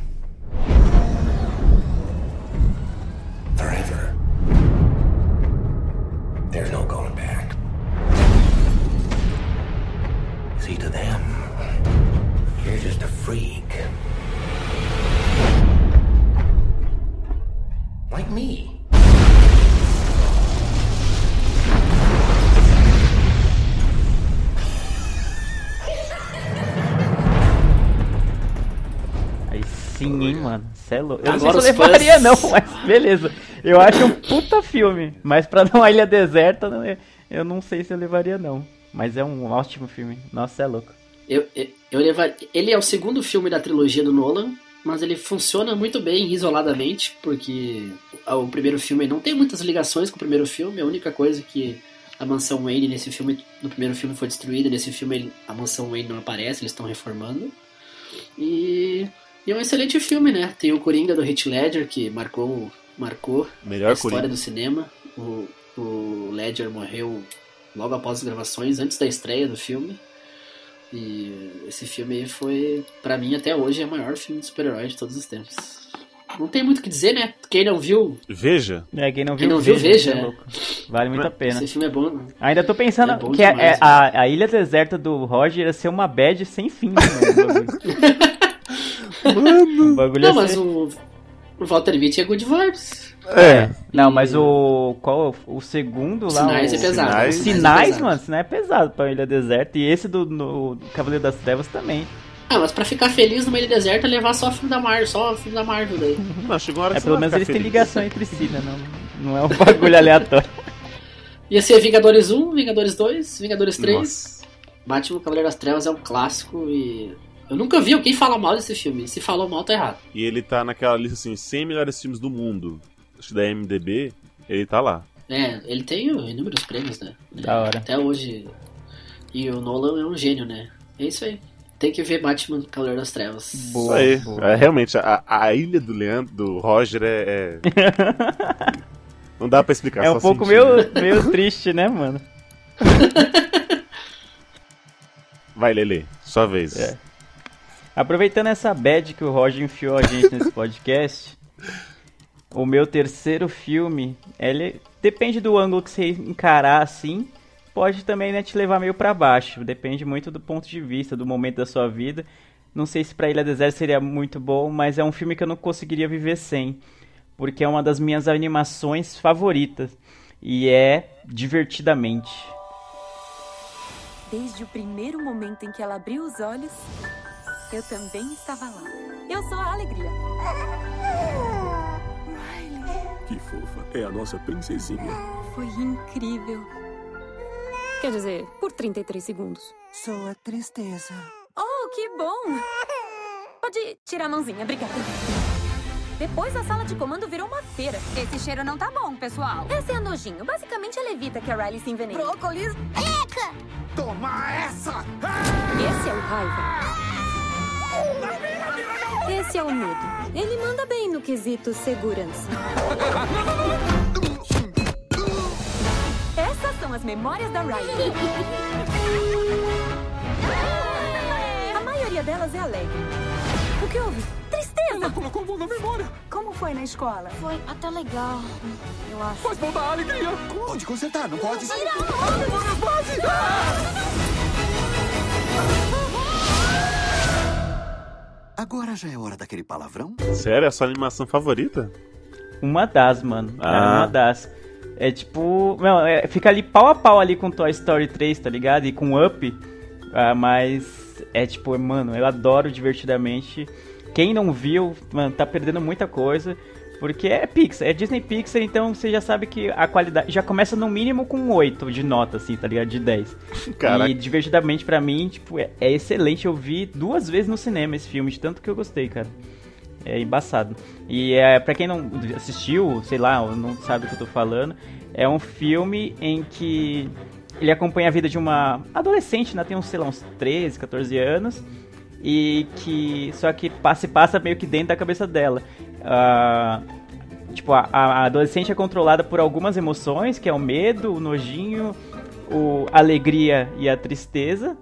[SPEAKER 10] Forever. See, you're just a freak. Like me.
[SPEAKER 2] Aí sim, hein, mano. Cê é louco. Eu não sei se eu levaria,
[SPEAKER 3] fãs-
[SPEAKER 2] não, mas beleza. Eu acho um puta filme. Mas pra dar uma ilha deserta, é- eu não sei se eu levaria, não. Mas é um ótimo filme. Nossa, é louco.
[SPEAKER 3] Eu, eu, eu levar... Ele é o segundo filme da trilogia do Nolan, mas ele funciona muito bem isoladamente, porque o primeiro filme não tem muitas ligações com o primeiro filme. A única coisa que a mansão Wayne nesse filme, no primeiro filme foi destruída, nesse filme a mansão Wayne não aparece, eles estão reformando. E, e é um excelente filme, né? Tem o Coringa do Heath Ledger que marcou, marcou
[SPEAKER 1] Melhor
[SPEAKER 3] a história
[SPEAKER 1] Coringa.
[SPEAKER 3] do cinema. O, o Ledger morreu logo após as gravações, antes da estreia do filme. E esse filme aí foi, pra mim, até hoje, é o maior filme de super-herói de todos os tempos. Não tem muito o que dizer, né? Quem não viu,
[SPEAKER 1] Veja.
[SPEAKER 2] É, quem não
[SPEAKER 3] Quem
[SPEAKER 2] viu,
[SPEAKER 3] não viu, veja,
[SPEAKER 2] é
[SPEAKER 3] é.
[SPEAKER 2] louco. Vale muito a pena.
[SPEAKER 3] esse filme é bom.
[SPEAKER 2] Ainda tô pensando
[SPEAKER 3] É
[SPEAKER 2] que é-
[SPEAKER 3] demais,
[SPEAKER 2] é- a, a ilha deserta do Roger ia ser uma bad sem fim, né, mano? O bagulho. O bagulho ia
[SPEAKER 3] Não, mas
[SPEAKER 2] ser-
[SPEAKER 3] o, o Walter Mitty é good vibes.
[SPEAKER 2] É. Não, mas o. Qual? O segundo lá.
[SPEAKER 3] Sinais
[SPEAKER 2] o...
[SPEAKER 3] é pesado,
[SPEAKER 2] Sinais,
[SPEAKER 3] Sinais é pesado.
[SPEAKER 2] mano, Sinais é pesado pra Ilha Deserta. E esse do no Cavaleiro das Trevas também.
[SPEAKER 3] Ah, mas pra ficar feliz numa ilha deserta, é levar só filme da Marvel, só filme da Marvel daí.
[SPEAKER 1] Não, chegou a hora
[SPEAKER 2] É, pelo
[SPEAKER 1] vai
[SPEAKER 2] menos eles têm ligação entre si, né? Não, não é um bagulho aleatório.
[SPEAKER 3] Ia ser Vingadores 1, Vingadores 2, Vingadores 3.
[SPEAKER 1] Nossa.
[SPEAKER 3] Batman Cavaleiro das Trevas é um clássico e. Eu nunca vi alguém falar mal desse filme. Se falou mal, tá errado.
[SPEAKER 1] E ele tá naquela lista assim, 100 melhores filmes do mundo. Acho que da MDB, ele tá lá.
[SPEAKER 3] É, ele tem inúmeros prêmios, né?
[SPEAKER 2] Da hora.
[SPEAKER 3] Até hoje. E o Nolan é um gênio, né? É isso aí. Tem que ver Batman Cavaleiro das Trevas.
[SPEAKER 1] Isso aí. É, realmente, a, a ilha do Leandro, do Roger é. é- Não dá pra explicar.
[SPEAKER 2] É
[SPEAKER 1] só
[SPEAKER 2] um pouco meio,
[SPEAKER 1] né?
[SPEAKER 2] meio triste, né, mano?
[SPEAKER 1] Vai, Lele, sua vez.
[SPEAKER 2] É. Aproveitando essa bad que o Roger enfiou a gente nesse podcast, o meu terceiro filme, ele depende do ângulo que você encarar assim, pode também né, te levar meio pra baixo. Depende muito do ponto de vista, do momento da sua vida. Não sei se pra Ilha Deserta seria muito bom, mas é um filme que eu não conseguiria viver sem, porque é uma das minhas animações favoritas e é Divertidamente.
[SPEAKER 11] Desde o primeiro momento em que ela abriu os olhos, eu também estava lá. Eu sou a alegria.
[SPEAKER 12] Que fofa. É a nossa princesinha.
[SPEAKER 11] Foi incrível. Quer dizer, por 33 segundos.
[SPEAKER 13] Sou a tristeza.
[SPEAKER 11] Oh, que bom! Pode tirar a mãozinha, obrigada. Depois a sala de comando virou uma feira.
[SPEAKER 14] Esse cheiro não tá bom, pessoal.
[SPEAKER 11] Esse é nojinho. Basicamente, ela evita que a Riley se envenene.
[SPEAKER 14] Brócolis.
[SPEAKER 11] Eca!
[SPEAKER 15] Toma essa!
[SPEAKER 11] Esse é o raiva. Esse é o medo. Ele manda bem no quesito segurança. Essas são as memórias da Riley. A maioria delas é alegre. O que houve? Tristeza!
[SPEAKER 12] Ela colocou mão na memória.
[SPEAKER 11] Como foi na escola?
[SPEAKER 14] Foi até legal, eu acho.
[SPEAKER 12] Faz voltar a alegria.
[SPEAKER 15] Pode consertar, não pode? Agora já é hora daquele palavrão?
[SPEAKER 1] Sério, é a sua animação favorita?
[SPEAKER 2] Uma das, mano. É
[SPEAKER 1] Ah.
[SPEAKER 2] uma das. É tipo. Não, é, fica ali pau a pau ali com Toy Story 3, tá ligado? E com Up. Ah, mas é tipo, mano, eu adoro divertidamente. Quem não viu, mano, tá perdendo muita coisa. Porque é Pixar, é Disney Pixar, então você já sabe que a qualidade já começa no mínimo com 8 de nota, assim, tá ligado? De 10.
[SPEAKER 1] Caraca.
[SPEAKER 2] E divertidamente pra mim, tipo, é, é excelente. Eu vi duas vezes no cinema esse filme, de tanto que eu gostei, cara. É embaçado. E é, pra quem não assistiu, sei lá, ou não sabe o que eu tô falando, é um filme em que ele acompanha a vida de uma adolescente, né? Tem uns, sei lá, uns 13, 14 anos. E que. Só que passa, passa meio que dentro da cabeça dela. Ah, tipo, a, a adolescente é controlada por algumas emoções, que é o medo, o nojinho, o, a alegria e a tristeza.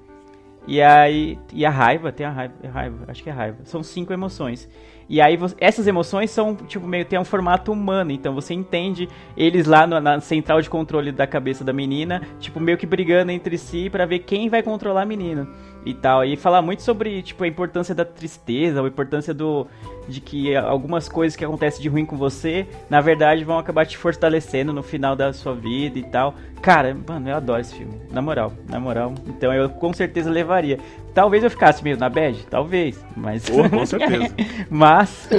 [SPEAKER 2] E aí. E a raiva, tem a raiva, a raiva, acho que é raiva. São cinco emoções. E aí essas emoções são, tipo, meio tem um formato humano, então você entende eles lá no, na central de controle da cabeça da menina, tipo, meio que brigando entre si para ver quem vai controlar a menina e tal. E falar muito sobre, tipo, a importância da tristeza, a importância do de que algumas coisas que acontecem de ruim com você, na verdade vão acabar te fortalecendo no final da sua vida e tal. Cara, mano, eu adoro esse filme, na moral, na moral. Então eu com certeza levaria. Talvez eu ficasse meio na bad, talvez, mas
[SPEAKER 1] Pô, com certeza.
[SPEAKER 2] mas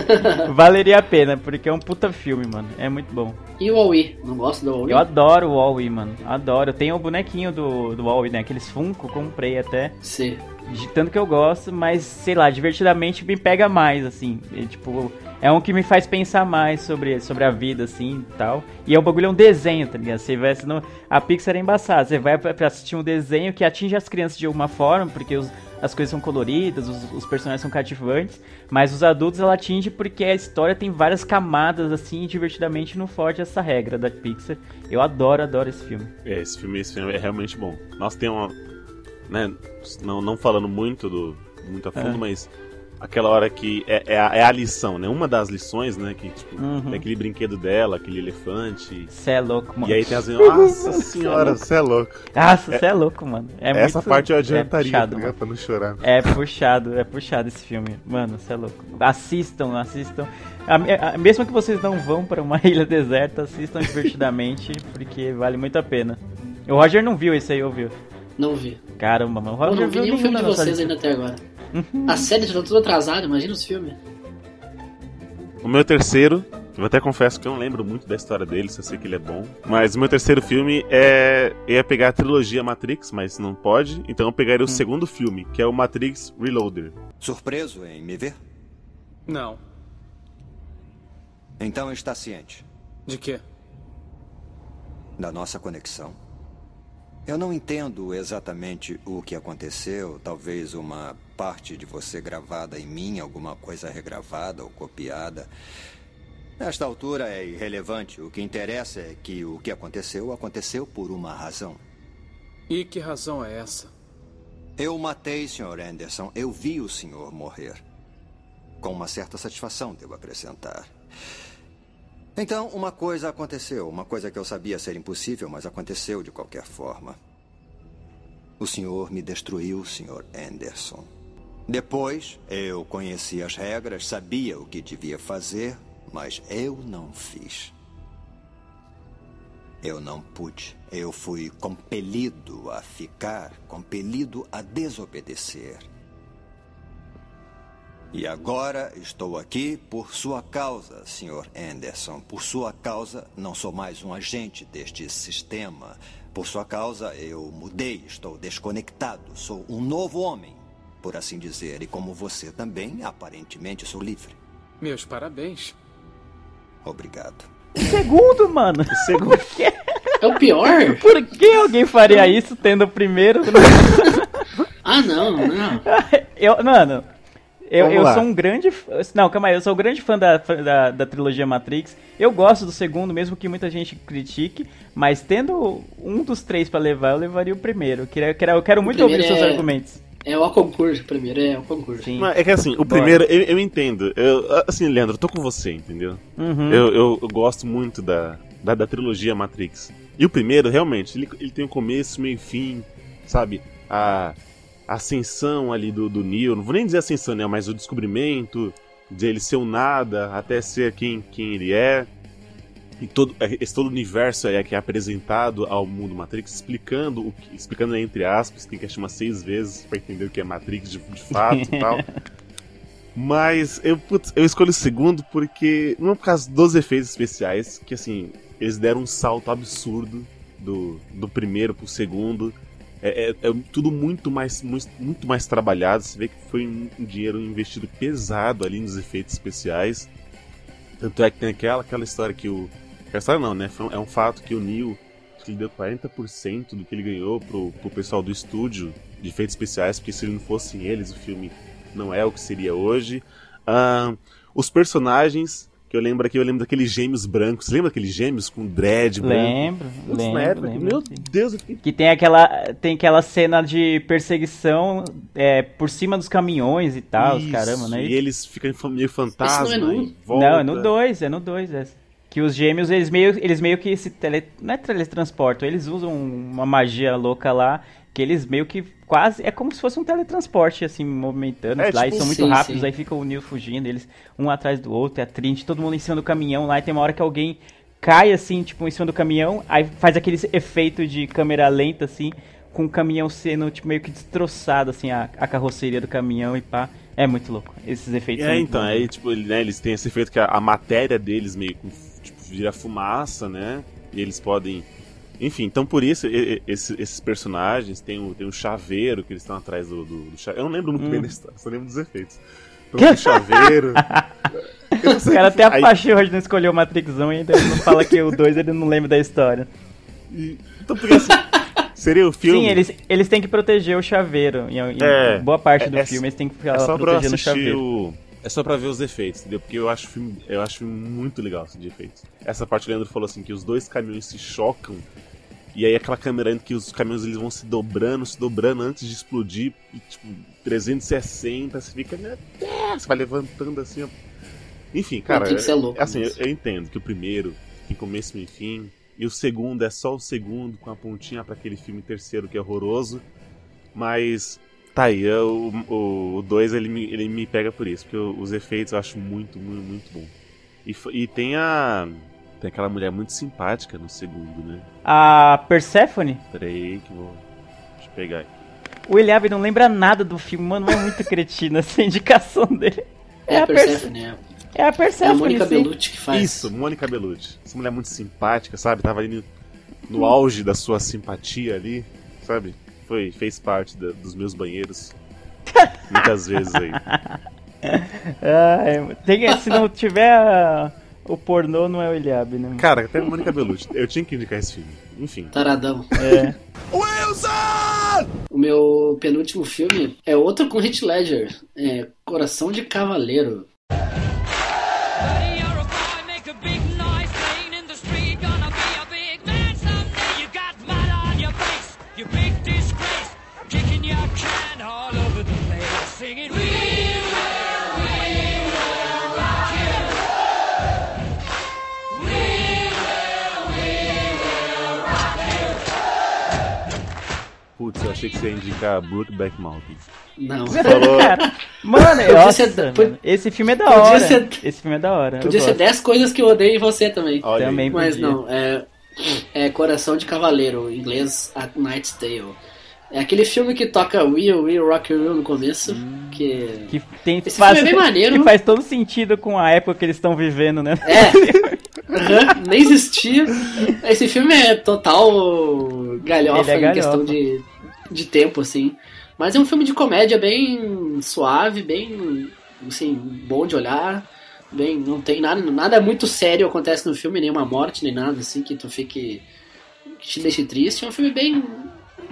[SPEAKER 2] valeria a pena, porque é um puta filme, mano. É muito bom.
[SPEAKER 3] E o Wall-E? Não gosta do Wall-E?
[SPEAKER 2] Eu adoro o Wall-E, mano. Adoro. Eu tenho o bonequinho do, do Wall-E, né? Aqueles Funko, comprei até.
[SPEAKER 3] Sim.
[SPEAKER 2] De tanto que eu gosto, mas sei lá, divertidamente me pega mais, assim. E, tipo, é um que me faz pensar mais sobre, sobre a vida, assim e tal. E é um bagulho, é um desenho, tá ligado? Você vai A Pixar é embaçada. Você vai pra, assistir um desenho que atinge as crianças de alguma forma, porque os, as coisas são coloridas, os, os, personagens são cativantes, mas os adultos ela atinge porque a história tem várias camadas, assim, e divertidamente não foge essa regra da Pixar. Eu adoro, adoro esse filme.
[SPEAKER 1] É, esse filme, esse filme é realmente bom. Nós tem uma. Né, não, não falando muito do. muito a fundo,
[SPEAKER 2] É.
[SPEAKER 1] mas aquela hora que é, é, a, é a lição, né? Uma das lições, né? Que tipo,
[SPEAKER 2] Uhum.
[SPEAKER 1] tem aquele brinquedo dela, aquele elefante.
[SPEAKER 2] Cê é louco, mano.
[SPEAKER 1] E aí tem as. Nossa senhora, você é louco.
[SPEAKER 2] Nossa, você é louco, mano. É
[SPEAKER 1] Essa
[SPEAKER 2] muito-
[SPEAKER 1] parte eu
[SPEAKER 2] é
[SPEAKER 1] adiantaria,
[SPEAKER 2] puxado,
[SPEAKER 1] tá. Pra não chorar.
[SPEAKER 2] É puxado, é puxado esse filme. Mano, você é louco. Assistam, assistam. A- a- mesmo que vocês não vão para uma ilha deserta, assistam divertidamente, porque vale muito a pena. O Roger não viu esse aí, ouviu?
[SPEAKER 3] Não vi.
[SPEAKER 2] Caramba, mano. O
[SPEAKER 3] Eu não vi nenhum filme de vocês ainda até agora. As séries já estão tudo atrasado, imagina os filmes.
[SPEAKER 1] O meu terceiro, eu até confesso que eu não lembro muito da história dele, só sei que ele é bom. Mas o meu terceiro filme é. Eu ia pegar a trilogia Matrix, mas não pode. Então eu pegaria o segundo filme, que é o Matrix Reloader.
[SPEAKER 16] Surpreso em me ver?
[SPEAKER 17] Não.
[SPEAKER 16] Então está ciente
[SPEAKER 17] De quê?
[SPEAKER 16] da nossa conexão? Eu não entendo exatamente o que aconteceu. Talvez uma parte de você gravada em mim, alguma coisa regravada ou copiada. Nesta altura é irrelevante. O que interessa é que o que aconteceu aconteceu por uma razão.
[SPEAKER 17] E que razão é essa?
[SPEAKER 16] Eu matei, Sr. Anderson. Eu vi o senhor morrer. Com uma certa satisfação, devo acrescentar. Então, uma coisa aconteceu. Uma coisa que eu sabia ser impossível, mas aconteceu de qualquer forma. O senhor me destruiu, Sr. Anderson. Depois, eu conheci as regras, sabia o que devia fazer, mas eu não fiz. Eu não pude. Eu fui compelido a ficar, compelido a desobedecer. E agora estou aqui por sua causa, Sr. Anderson. Por sua causa, não sou mais um agente deste sistema. Por sua causa, eu mudei, estou desconectado. Sou um novo homem, por assim dizer. E como você também, aparentemente sou livre.
[SPEAKER 17] Meus parabéns.
[SPEAKER 16] Obrigado.
[SPEAKER 2] Segundo, mano.
[SPEAKER 1] Segundo.
[SPEAKER 2] Por quê?
[SPEAKER 3] É o pior?
[SPEAKER 2] Por que alguém faria isso tendo o primeiro?
[SPEAKER 3] Ah, não, não.
[SPEAKER 2] eu, mano, eu, eu sou um grande. Não, calma aí, eu sou um grande fã da, da, da trilogia Matrix. Eu gosto do segundo, mesmo que muita gente critique. Mas tendo um dos três pra levar, eu levaria o primeiro. Eu, queria, eu quero, eu quero muito ouvir
[SPEAKER 3] primeiro
[SPEAKER 2] seus
[SPEAKER 3] é-
[SPEAKER 2] argumentos.
[SPEAKER 3] É o concurso primeiro, é o concurso.
[SPEAKER 2] Sim.
[SPEAKER 1] Mas é que assim, o
[SPEAKER 2] Bora.
[SPEAKER 1] primeiro, eu, eu entendo. Eu, assim, Leandro, eu tô com você, entendeu?
[SPEAKER 2] Uhum.
[SPEAKER 1] Eu, eu, eu gosto muito da, da, da trilogia Matrix. E o primeiro, realmente, ele, ele tem um começo, meio e fim, sabe? A, a ascensão ali do, do Neo, não vou nem dizer ascensão, né? Mas o descobrimento de ele ser um nada até ser quem, quem ele é. E todo, esse todo o universo é que é apresentado ao mundo Matrix, explicando o que, explicando entre aspas, tem que umas seis vezes pra entender o que é Matrix de, de fato e tal. Mas eu, putz, eu escolho o segundo porque. Não por causa dos efeitos especiais, que assim, eles deram um salto absurdo do, do primeiro pro segundo. É, é- é tudo muito mais, muito, muito mais trabalhado. Você vê que foi um, um dinheiro investido pesado ali nos efeitos especiais. Tanto é que tem aquela, aquela história que o. Aquela história não, né? É um fato que o Neil que ele deu 40% do que ele ganhou pro, pro pessoal do estúdio de efeitos especiais, porque se não fossem eles, o filme não é o que seria hoje. Ah, os personagens Que eu lembro aqui, eu lembro daqueles gêmeos brancos. Lembra aqueles gêmeos com dread branco?
[SPEAKER 2] Lembro,
[SPEAKER 1] Putz,
[SPEAKER 2] lembro,
[SPEAKER 1] época,
[SPEAKER 2] lembro,
[SPEAKER 1] meu. Deus, eu fiquei...
[SPEAKER 2] Que tem aquela, tem aquela cena de perseguição é, por cima dos caminhões e tal, os
[SPEAKER 1] Isso,
[SPEAKER 2] caramba, né?
[SPEAKER 1] E eles ficam meio fantasma.
[SPEAKER 3] Esse não é no
[SPEAKER 1] volta.
[SPEAKER 2] Não, é no 2, é no 2 essa. Que os gêmeos, eles meio, eles meio que se tele, não é teletransportam, eles usam uma magia louca lá, que eles meio que quase, é como se fosse um teletransporte, assim, movimentando
[SPEAKER 1] É,
[SPEAKER 2] lá,
[SPEAKER 1] tipo
[SPEAKER 2] e são muito
[SPEAKER 3] sim,
[SPEAKER 2] rápidos,
[SPEAKER 3] sim.
[SPEAKER 2] aí fica o Neo fugindo, eles um atrás do outro, é a Trinity, todo mundo em cima do caminhão lá, e tem uma hora que alguém cai, assim, tipo, em cima do caminhão, aí faz aquele efeito de câmera lenta, assim, com o caminhão sendo, tipo, meio que destroçado, assim, a, a carroceria do caminhão e pá. É muito louco, esses efeitos
[SPEAKER 1] É, então, aí, tipo, né, eles têm esse efeito que a, a matéria deles meio que tipo, vira fumaça, né? E eles podem. Enfim, então por isso e- e- esse- esses personagens tem o, tem o chaveiro que eles estão atrás do, do, do cha- Eu não lembro muito
[SPEAKER 2] Hum.
[SPEAKER 1] bem da história, só lembro dos efeitos. Então o chaveiro.
[SPEAKER 2] O cara até a de não escolher o Matrix 1 e ainda não fala que o 2 ele não lembra da história.
[SPEAKER 1] e- Então porque assim. Seria o filme.
[SPEAKER 2] Sim, eles, eles têm que proteger o chaveiro. Em,
[SPEAKER 1] É,
[SPEAKER 2] boa parte do
[SPEAKER 1] é-
[SPEAKER 2] filme eles têm que ficar
[SPEAKER 1] É
[SPEAKER 2] protegendo o chaveiro.
[SPEAKER 1] o. É só pra ver os efeitos, entendeu? Porque eu acho filme, eu acho muito legal assim, de efeitos. Essa parte o Leandro falou assim, que os dois caminhões se chocam. E aí aquela câmera em que os caminhões eles vão se dobrando, se dobrando antes de explodir, e, tipo, 360, você fica, meu Deus, você vai levantando assim, ó. Enfim, cara,
[SPEAKER 3] é louco
[SPEAKER 1] assim, eu, eu entendo que o primeiro tem começo, e fim, e o segundo é só o segundo com a pontinha pra aquele filme terceiro que é horroroso. Mas tá aí, eu- o 2 ele, me, ele me pega por isso, porque eu- os efeitos eu acho muito, muito, muito bom. E, e tem a. Tem aquela mulher muito simpática no segundo, né?
[SPEAKER 2] A Persephone,
[SPEAKER 1] Peraí que vou. Deixa eu pegar aqui.
[SPEAKER 2] o Eliabe não lembra nada do filme, mano, é muito cretino essa indicação dele.
[SPEAKER 3] É, a
[SPEAKER 2] Perse-
[SPEAKER 3] Persephone, é.
[SPEAKER 2] É a
[SPEAKER 3] É a
[SPEAKER 2] Persephone,
[SPEAKER 3] Mônica
[SPEAKER 2] sim.
[SPEAKER 3] Bellucci que faz.
[SPEAKER 1] Isso, Mônica Bellucci. Essa mulher muito simpática, sabe? Tava ali no, no auge da sua simpatia ali, sabe? Foi, fez parte da- dos meus banheiros. Muitas vezes aí.
[SPEAKER 2] Ah, tem se não tiver a- o pornô, não é o Eliabe, né?
[SPEAKER 1] Cara, até Mônica Bellucci. Eu tinha que indicar esse filme. Enfim.
[SPEAKER 3] Taradão.
[SPEAKER 2] É.
[SPEAKER 3] O meu penúltimo filme é outro com Heath Ledger. É Coração de Cavaleiro.
[SPEAKER 1] Putz, eu achei que você ia indicar Brookback Mountain.
[SPEAKER 3] Não.
[SPEAKER 1] Você falou.
[SPEAKER 2] Mano, nossa,
[SPEAKER 3] ser-
[SPEAKER 2] mano, esse filme é da
[SPEAKER 3] podia
[SPEAKER 2] hora.
[SPEAKER 3] ser-
[SPEAKER 2] Esse filme é da hora. eu
[SPEAKER 3] Podia ser
[SPEAKER 2] gosto.
[SPEAKER 3] 10 coisas que eu odeio em você também.
[SPEAKER 1] Olha.
[SPEAKER 2] Também
[SPEAKER 3] Mas
[SPEAKER 2] podia.
[SPEAKER 3] não, é, é Coração de Cavaleiro, em inglês A Knight's Tale. É aquele filme que toca Will, Will, Rock Roll no começo. Que...
[SPEAKER 2] Que tem
[SPEAKER 3] Esse
[SPEAKER 2] faz,
[SPEAKER 3] filme é bem maneiro.
[SPEAKER 2] que faz todo sentido com a época que eles estão vivendo, né?
[SPEAKER 3] É. Aham, nem existia. Esse filme é total galhofa
[SPEAKER 2] é
[SPEAKER 3] em questão
[SPEAKER 2] galhofa.
[SPEAKER 3] de, de tempo, assim. Mas é um filme de comédia bem suave, bem assim, bom de olhar. Bem, não tem nada, nada muito sério acontece no filme, nenhuma morte, nem nada assim que tu fique. que te deixe triste. É um filme bem.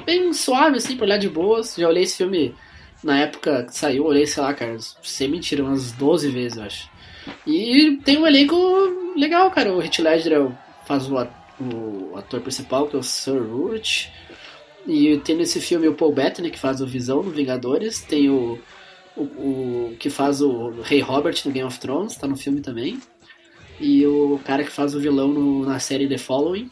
[SPEAKER 3] bem suave, assim, pra olhar de boas. Já olhei esse filme na época que saiu, olhei, sei lá, cara, sem mentira, umas 12 vezes, eu acho. E tem um elenco legal, cara. O Heath Ledger é faz o, at- o ator principal, que é o Sir Ruth. E tem nesse filme o Paul Bettany, que faz o Visão no Vingadores. Tem o, o, o que faz o Rei Robert no Game of Thrones, tá no filme também. E o cara que faz o vilão no- na série The Following.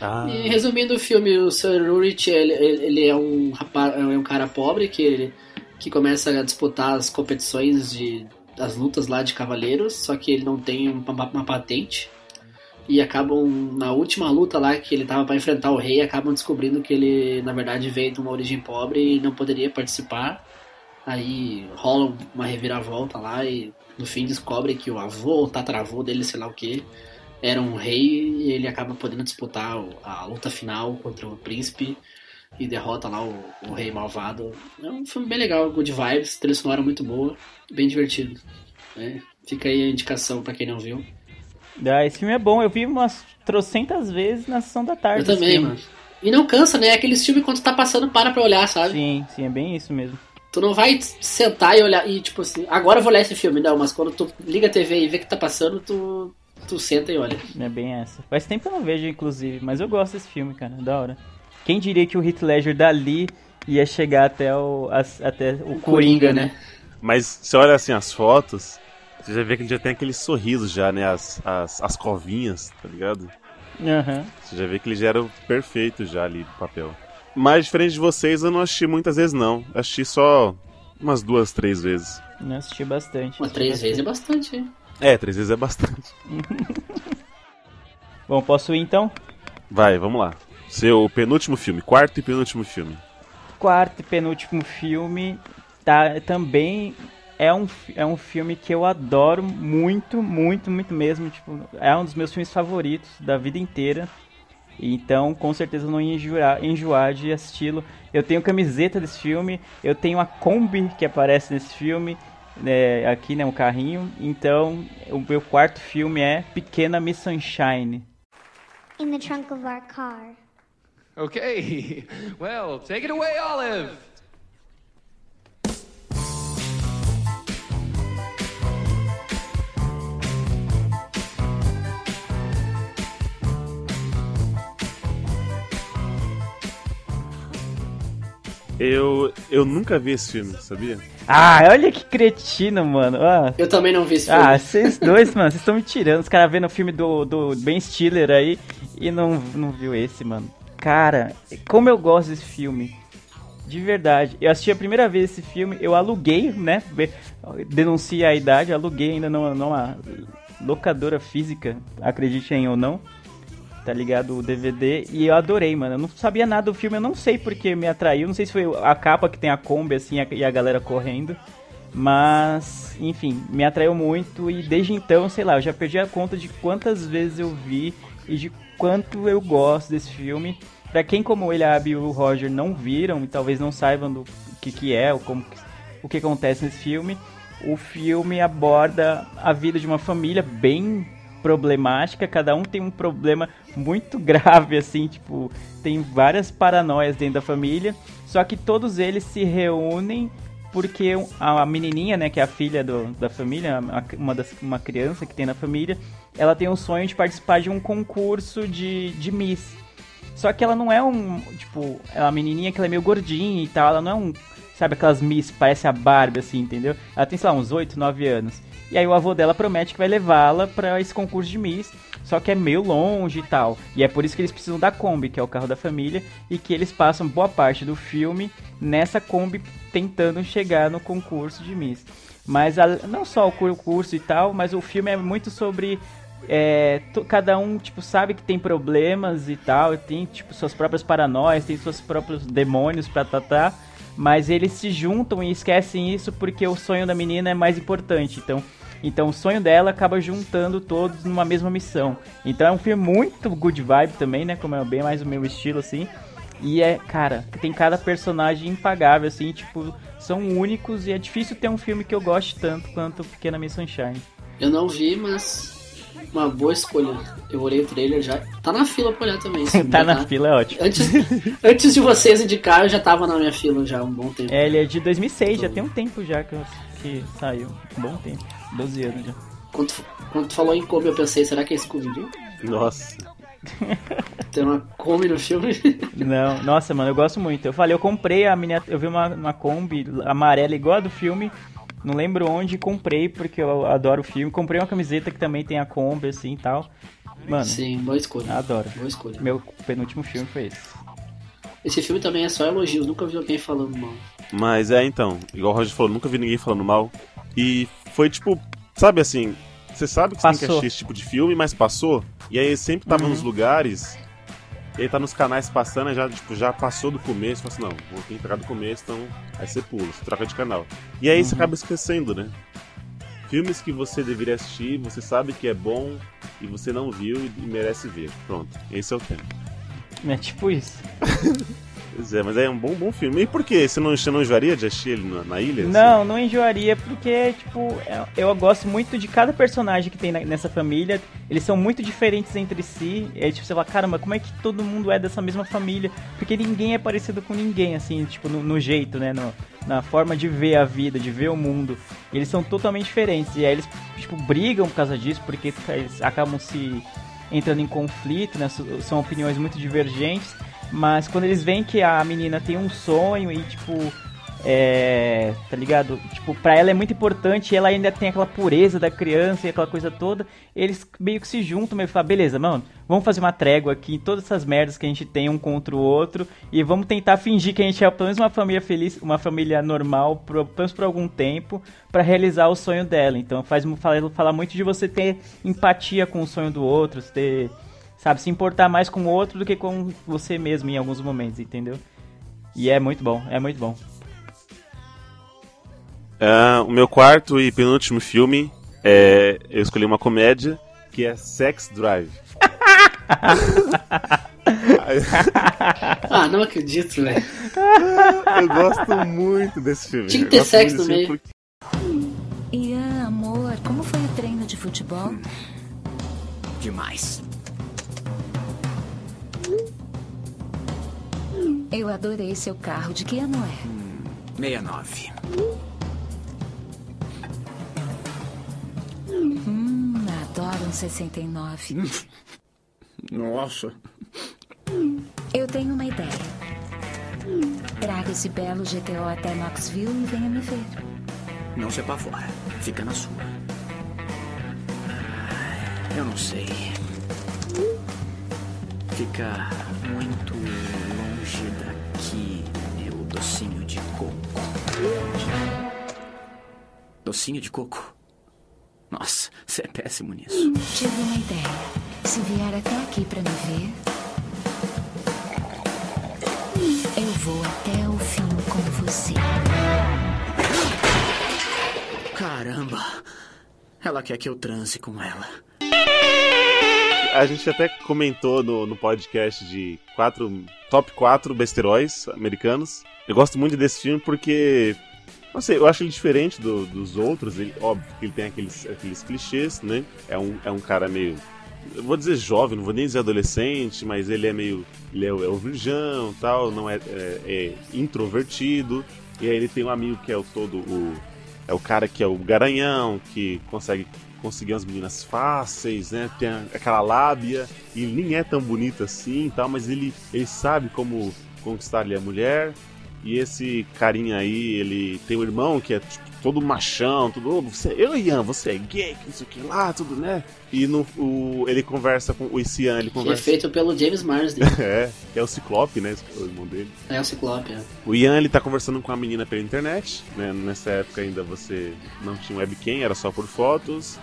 [SPEAKER 1] Ah,
[SPEAKER 3] E resumindo o filme, o Sir Ulrich, ele, ele é um rapaz, é um cara pobre que, que começa a disputar as competições de as lutas lá de cavaleiros, só que ele não tem uma, uma patente. E acabam na última luta lá que ele tava para enfrentar o rei, acabam descobrindo que ele na verdade veio de uma origem pobre e não poderia participar. Aí rola uma reviravolta lá e no fim descobre que o avô ou tataravô dele, sei lá o que, era um rei e ele acaba podendo disputar a luta final contra o príncipe e derrota lá o, o rei malvado. É um filme bem legal, good vibes, trilha sonora muito boa, bem divertido. né? Fica aí a indicação pra quem não viu.
[SPEAKER 2] Ah, esse filme é bom, eu vi umas trocentas vezes na sessão da tarde.
[SPEAKER 3] Eu também, mano. E não cansa, né? É aquele filme quando tá passando, para pra olhar, sabe?
[SPEAKER 2] Sim, sim, é bem isso mesmo.
[SPEAKER 3] Tu não vai sentar e olhar e tipo assim, agora eu vou olhar esse filme, não, mas quando tu liga a TV e vê que tá passando, tu, tu senta e olha.
[SPEAKER 2] É bem essa. Faz tempo que eu não vejo, inclusive, mas eu gosto desse filme, cara, da hora. Quem diria que o Heath Ledger dali ia chegar até o, até o, Coringa, né?
[SPEAKER 1] Mas você olha assim as fotos, você já vê que ele já tem aquele sorriso já, né? As, as, as covinhas, tá ligado?
[SPEAKER 2] Aham.
[SPEAKER 1] Você já vê que ele já era o perfeito já ali do papel. Mas diferente de vocês, eu não assisti muitas vezes não. Assisti só umas duas, três vezes.
[SPEAKER 2] Eu assisti bastante.
[SPEAKER 3] Uma três vezes é bastante, hein?
[SPEAKER 1] É, três vezes é bastante.
[SPEAKER 2] Bom, posso ir então?
[SPEAKER 1] Vai, vamos lá. Seu penúltimo filme, quarto e penúltimo filme.
[SPEAKER 2] quarto e penúltimo filme tá, também é um, é um filme que eu adoro muito, muito, muito mesmo. Tipo, é um dos meus filmes favoritos da vida inteira. Então, com certeza, eu não ia enjoar, enjoar de assisti-lo. Eu tenho camiseta desse filme, eu tenho a Kombi que aparece nesse filme, né, aqui, né, um carrinho. Então, o meu quarto filme é Pequena Miss Sunshine.
[SPEAKER 18] In the trunk of our car.
[SPEAKER 19] Okay, well, take it away, Olive.
[SPEAKER 1] Eu, eu nunca vi esse filme, sabia?
[SPEAKER 2] Ah, olha que cretino, mano. Ah.
[SPEAKER 3] Eu também não vi esse filme.
[SPEAKER 2] Ah, vocês dois, mano, vocês estão me tirando. Os caras vendo o filme do, do Ben Stiller aí e não, não viu esse, mano. Cara, como eu gosto desse filme. De verdade. Eu assisti a primeira vez esse filme, eu aluguei, né? Denuncia a idade, aluguei ainda numa, numa locadora física, acreditem ou não. Tá ligado? O DVD. E eu adorei, mano. Eu não sabia nada do filme, eu não sei porque me atraiu. Não sei se foi a capa que tem a Kombi assim e a galera correndo. Mas, enfim, me atraiu muito e desde então, sei lá, eu já perdi a conta de quantas vezes eu vi e de quanto eu gosto desse filme. Pra quem como ele, a Abby e o Roger não viram e talvez não saibam do que, que é ou como o que acontece nesse filme, o filme aborda a vida de uma família bem problemática, cada um tem um problema muito grave, assim, tipo, tem várias paranoias dentro da família, só que todos eles se reúnem porque a menininha, né, que é a filha do, da família, uma, das, uma criança que tem na família, ela tem um sonho de participar de um concurso de, de Miss. Só que ela não é um, tipo, é uma menininha que ela é meio gordinha e tal, ela não é um, sabe, aquelas Miss, parece a Barbie, assim, entendeu? Ela tem, sei lá, uns 8, 9 anos. E aí o avô dela promete que vai levá-la pra esse concurso de Miss, só que é meio longe e tal. E é por isso que eles precisam da Kombi, que é o carro da família, e que eles passam boa parte do filme nessa Kombi tentando chegar no concurso de Miss. Mas a- não só o concurso e tal, mas o filme é muito sobre é, cada um, tipo, sabe que tem problemas e tal, tem, tipo, suas próprias paranoias, tem seus próprios demônios pra tratar, mas eles se juntam e esquecem isso porque o sonho da menina é mais importante, então... Então o sonho dela acaba juntando todos numa mesma missão. Então é um filme muito good vibe também, né? Como é bem mais o meu estilo, assim. E é, cara, tem cada personagem impagável, assim, tipo, são únicos e é difícil ter um filme que eu goste tanto quanto Pequena Miss Sunshine.
[SPEAKER 3] Eu não vi, mas uma boa escolha. Eu olhei o trailer já. Tá na fila pra olhar também.
[SPEAKER 2] tá na fila, é ótimo.
[SPEAKER 3] Antes, antes de vocês indicar, eu já tava na minha fila já há um bom tempo.
[SPEAKER 2] É, ele é de 2006, já tem um tempo já que, que saiu. Um bom tempo. 12 anos já.
[SPEAKER 3] Quando, tu- quando tu falou em Kombi, eu pensei, será que é Scooby-Doo?
[SPEAKER 1] Nossa.
[SPEAKER 3] Tem uma Kombi no filme?
[SPEAKER 2] Não, nossa, mano, eu gosto muito. Eu falei, eu comprei a minha. Eu vi uma, uma Kombi amarela igual a do filme. Não lembro onde comprei, porque eu adoro o filme. Comprei uma camiseta que também tem a Kombi, assim e tal. Mano.
[SPEAKER 3] Sim, boa escolha.
[SPEAKER 2] Adoro.
[SPEAKER 3] Boa escolha.
[SPEAKER 2] Meu penúltimo filme foi esse.
[SPEAKER 3] Esse filme também é só elogios, nunca vi alguém falando mal.
[SPEAKER 1] Mas é, então, igual o Roger falou, nunca vi ninguém falando mal. E foi tipo, sabe assim, você sabe que você tem que assistir esse tipo de filme, mas passou. E aí sempre tava
[SPEAKER 2] Uhum.
[SPEAKER 1] nos lugares, e aí tá nos canais passando, já, tipo, já passou do começo, fala assim, não, vou ter que entrar do começo, então aí você pula, você troca de canal. E aí você
[SPEAKER 2] Uhum.
[SPEAKER 1] acaba esquecendo, né? Filmes que você deveria assistir, você sabe que é bom e você não viu e merece ver. Pronto, esse é o tema.
[SPEAKER 2] É tipo isso.
[SPEAKER 1] Pois é, mas é um bom, bom filme. E por quê? Você não, você não enjoaria de assistir ele na, na ilha?
[SPEAKER 2] Não, não enjoaria, porque, tipo, eu, eu gosto muito de cada personagem que tem na- nessa família. Eles são muito diferentes entre si. Aí, tipo, você fala, caramba, como é que todo mundo é dessa mesma família? Porque ninguém é parecido com ninguém, assim, tipo, no, no jeito, né? No, na forma de ver a vida, de ver o mundo. Eles são totalmente diferentes. E aí eles, tipo, brigam por causa disso, porque eles acabam se entrando em conflito, né? São opiniões muito divergentes. Mas quando eles veem que a menina tem um sonho e, tipo, é. Tá ligado? Tipo, pra ela é muito importante e ela ainda tem aquela pureza da criança e aquela coisa toda. Eles meio que se juntam, que falam, beleza, mano, vamos fazer uma trégua aqui em todas essas merdas que a gente tem um contra o outro e vamos tentar fingir que a gente é pelo menos uma família feliz, uma família normal, pelo menos por algum tempo, pra realizar o sonho dela. Então faz fala, fala muito de você ter empatia com o sonho do outro, ter, sabe, se importar mais com o outro do que com você mesmo em alguns momentos, entendeu? E é muito bom, é muito bom.
[SPEAKER 1] Ah, o meu quarto e penúltimo filme é. Eu escolhi uma comédia que é Sex Drive.
[SPEAKER 3] Ah, não acredito, velho.
[SPEAKER 1] eu gosto muito desse filme.
[SPEAKER 3] Tinha que ter sexo no meio.
[SPEAKER 1] filme
[SPEAKER 14] Ian, amor, como foi o treino de futebol?
[SPEAKER 10] Demais.
[SPEAKER 14] Eu adorei seu carro. De que ano é?
[SPEAKER 10] 69.
[SPEAKER 14] Hum, adoro um 69.
[SPEAKER 10] Nossa.
[SPEAKER 14] Eu tenho uma ideia. Traga esse belo GTO até Knoxville e venha me ver.
[SPEAKER 10] Não se apavora. Fica na sua. Eu não sei. Fica muito docinho de coco. Docinho de coco? Nossa, você é péssimo nisso.
[SPEAKER 14] Tive uma ideia. Se vier até aqui pra me ver, eu vou até o fim com você.
[SPEAKER 10] Caramba! Ela quer que eu transe com ela.
[SPEAKER 1] A gente até comentou no, no podcast de quatro, top 4 besteróis americanos. Eu gosto muito desse filme porque. Não sei, eu acho ele diferente do- dos outros. Ele, óbvio que ele tem aqueles, aqueles clichês, né? É um, é um cara meio. Eu vou dizer jovem, não vou nem dizer adolescente, mas ele é meio. Ele é, é o virgão tal, não é, é, é introvertido. E aí ele tem um amigo que é o todo. O, é o cara que é o garanhão, que consegue conseguir umas meninas fáceis, né? Tem aquela lábia, e ele nem é tão bonito assim e tal, mas ele, ele sabe como conquistar ali a mulher. E esse carinha aí, ele tem um irmão que é tipo, todo machão, tudo, "Ô, você, eu Ian, você é gay, que não sei o que lá, tudo, né? E no, o, ele conversa com o Ian, ele
[SPEAKER 3] Que é
[SPEAKER 1] conversa.
[SPEAKER 3] feito pelo James Marsden.
[SPEAKER 1] é, que é o Ciclope, né? O irmão dele.
[SPEAKER 3] É o Ciclope, é.
[SPEAKER 1] O Ian ele tá conversando com a menina pela internet, né? Nessa época ainda você não tinha webcam, era só por fotos.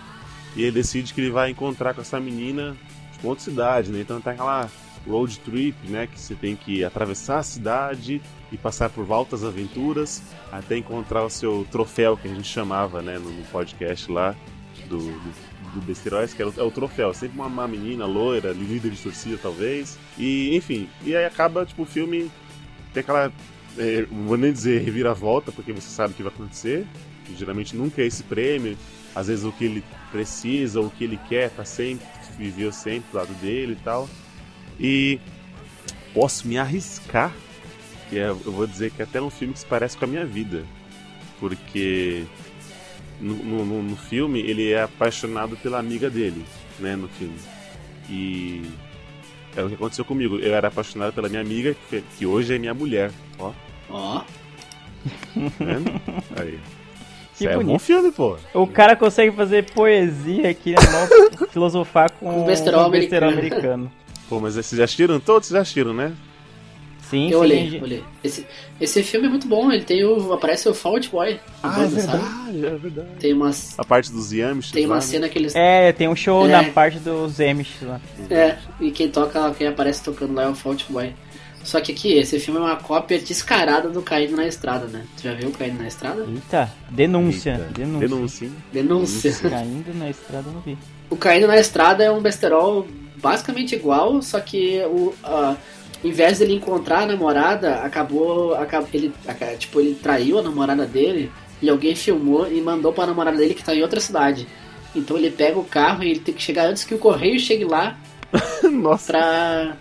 [SPEAKER 1] E ele decide que ele vai encontrar com essa menina tipo, outra cidade, né? Então tá aquela road trip, né? Que você tem que atravessar a cidade e passar por altas aventuras até encontrar o seu troféu, que a gente chamava, né? No, podcast lá do, do, do que é o, é o troféu. Sempre uma, uma menina loira, líder de torcida talvez. E, enfim, e aí acaba, tipo, o filme tem aquela. é, não vou nem dizer reviravolta, porque você sabe o que vai acontecer. geralmente nunca é esse prêmio. Às vezes o que ele precisa, o que ele quer, tá sempre, viveu sempre do lado dele e tal. E posso me arriscar, que é, eu vou dizer que é até um filme que se parece com a minha vida. Porque no, no- no- filme ele é apaixonado pela amiga dele, né, no filme. E é o que aconteceu comigo. Eu era apaixonado pela minha amiga, que, que hoje é minha mulher. Ó.
[SPEAKER 3] Ó.
[SPEAKER 1] Aí.
[SPEAKER 2] Que
[SPEAKER 1] é um
[SPEAKER 2] bonito.
[SPEAKER 1] bom filme, pô.
[SPEAKER 2] O cara consegue fazer poesia aqui, né? Filosofar com
[SPEAKER 3] Um besterol
[SPEAKER 2] um
[SPEAKER 3] americano.
[SPEAKER 2] americano.
[SPEAKER 1] Pô, mas vocês já assistiram? Todos já assistiram, né?
[SPEAKER 2] Sim,
[SPEAKER 3] Eu
[SPEAKER 2] sim.
[SPEAKER 3] olhei,
[SPEAKER 2] gente.
[SPEAKER 3] olhei. Esse, esse filme é muito bom, ele tem o. Aparece o Fault Boy.
[SPEAKER 1] Ah, é
[SPEAKER 3] banda, sabe?
[SPEAKER 1] verdade, é verdade.
[SPEAKER 3] Tem umas.
[SPEAKER 1] A parte dos Yamish.
[SPEAKER 3] Tem uma
[SPEAKER 1] lá, né?
[SPEAKER 3] cena que eles.
[SPEAKER 2] É, tem um show
[SPEAKER 3] É.
[SPEAKER 2] na parte dos Amish lá.
[SPEAKER 3] É, e quem toca, quem aparece tocando lá é o Fault Boy. Só que aqui, esse filme é uma cópia descarada do Caindo na Estrada, né? Tu já viu o Caindo na Estrada?
[SPEAKER 2] Eita, denúncia.
[SPEAKER 1] Eita,
[SPEAKER 2] Denúncia.
[SPEAKER 1] denúncia, hein?
[SPEAKER 3] Denúncia.
[SPEAKER 2] Caindo na estrada eu não vi.
[SPEAKER 3] O Caindo na Estrada é um besterol basicamente igual, só que o, a- em vez dele encontrar a namorada, acabou, acabou ele, tipo, ele traiu a namorada dele e alguém filmou e mandou pra namorada dele que tá em outra cidade. Então ele pega o carro e ele tem que chegar antes que o correio chegue lá pra,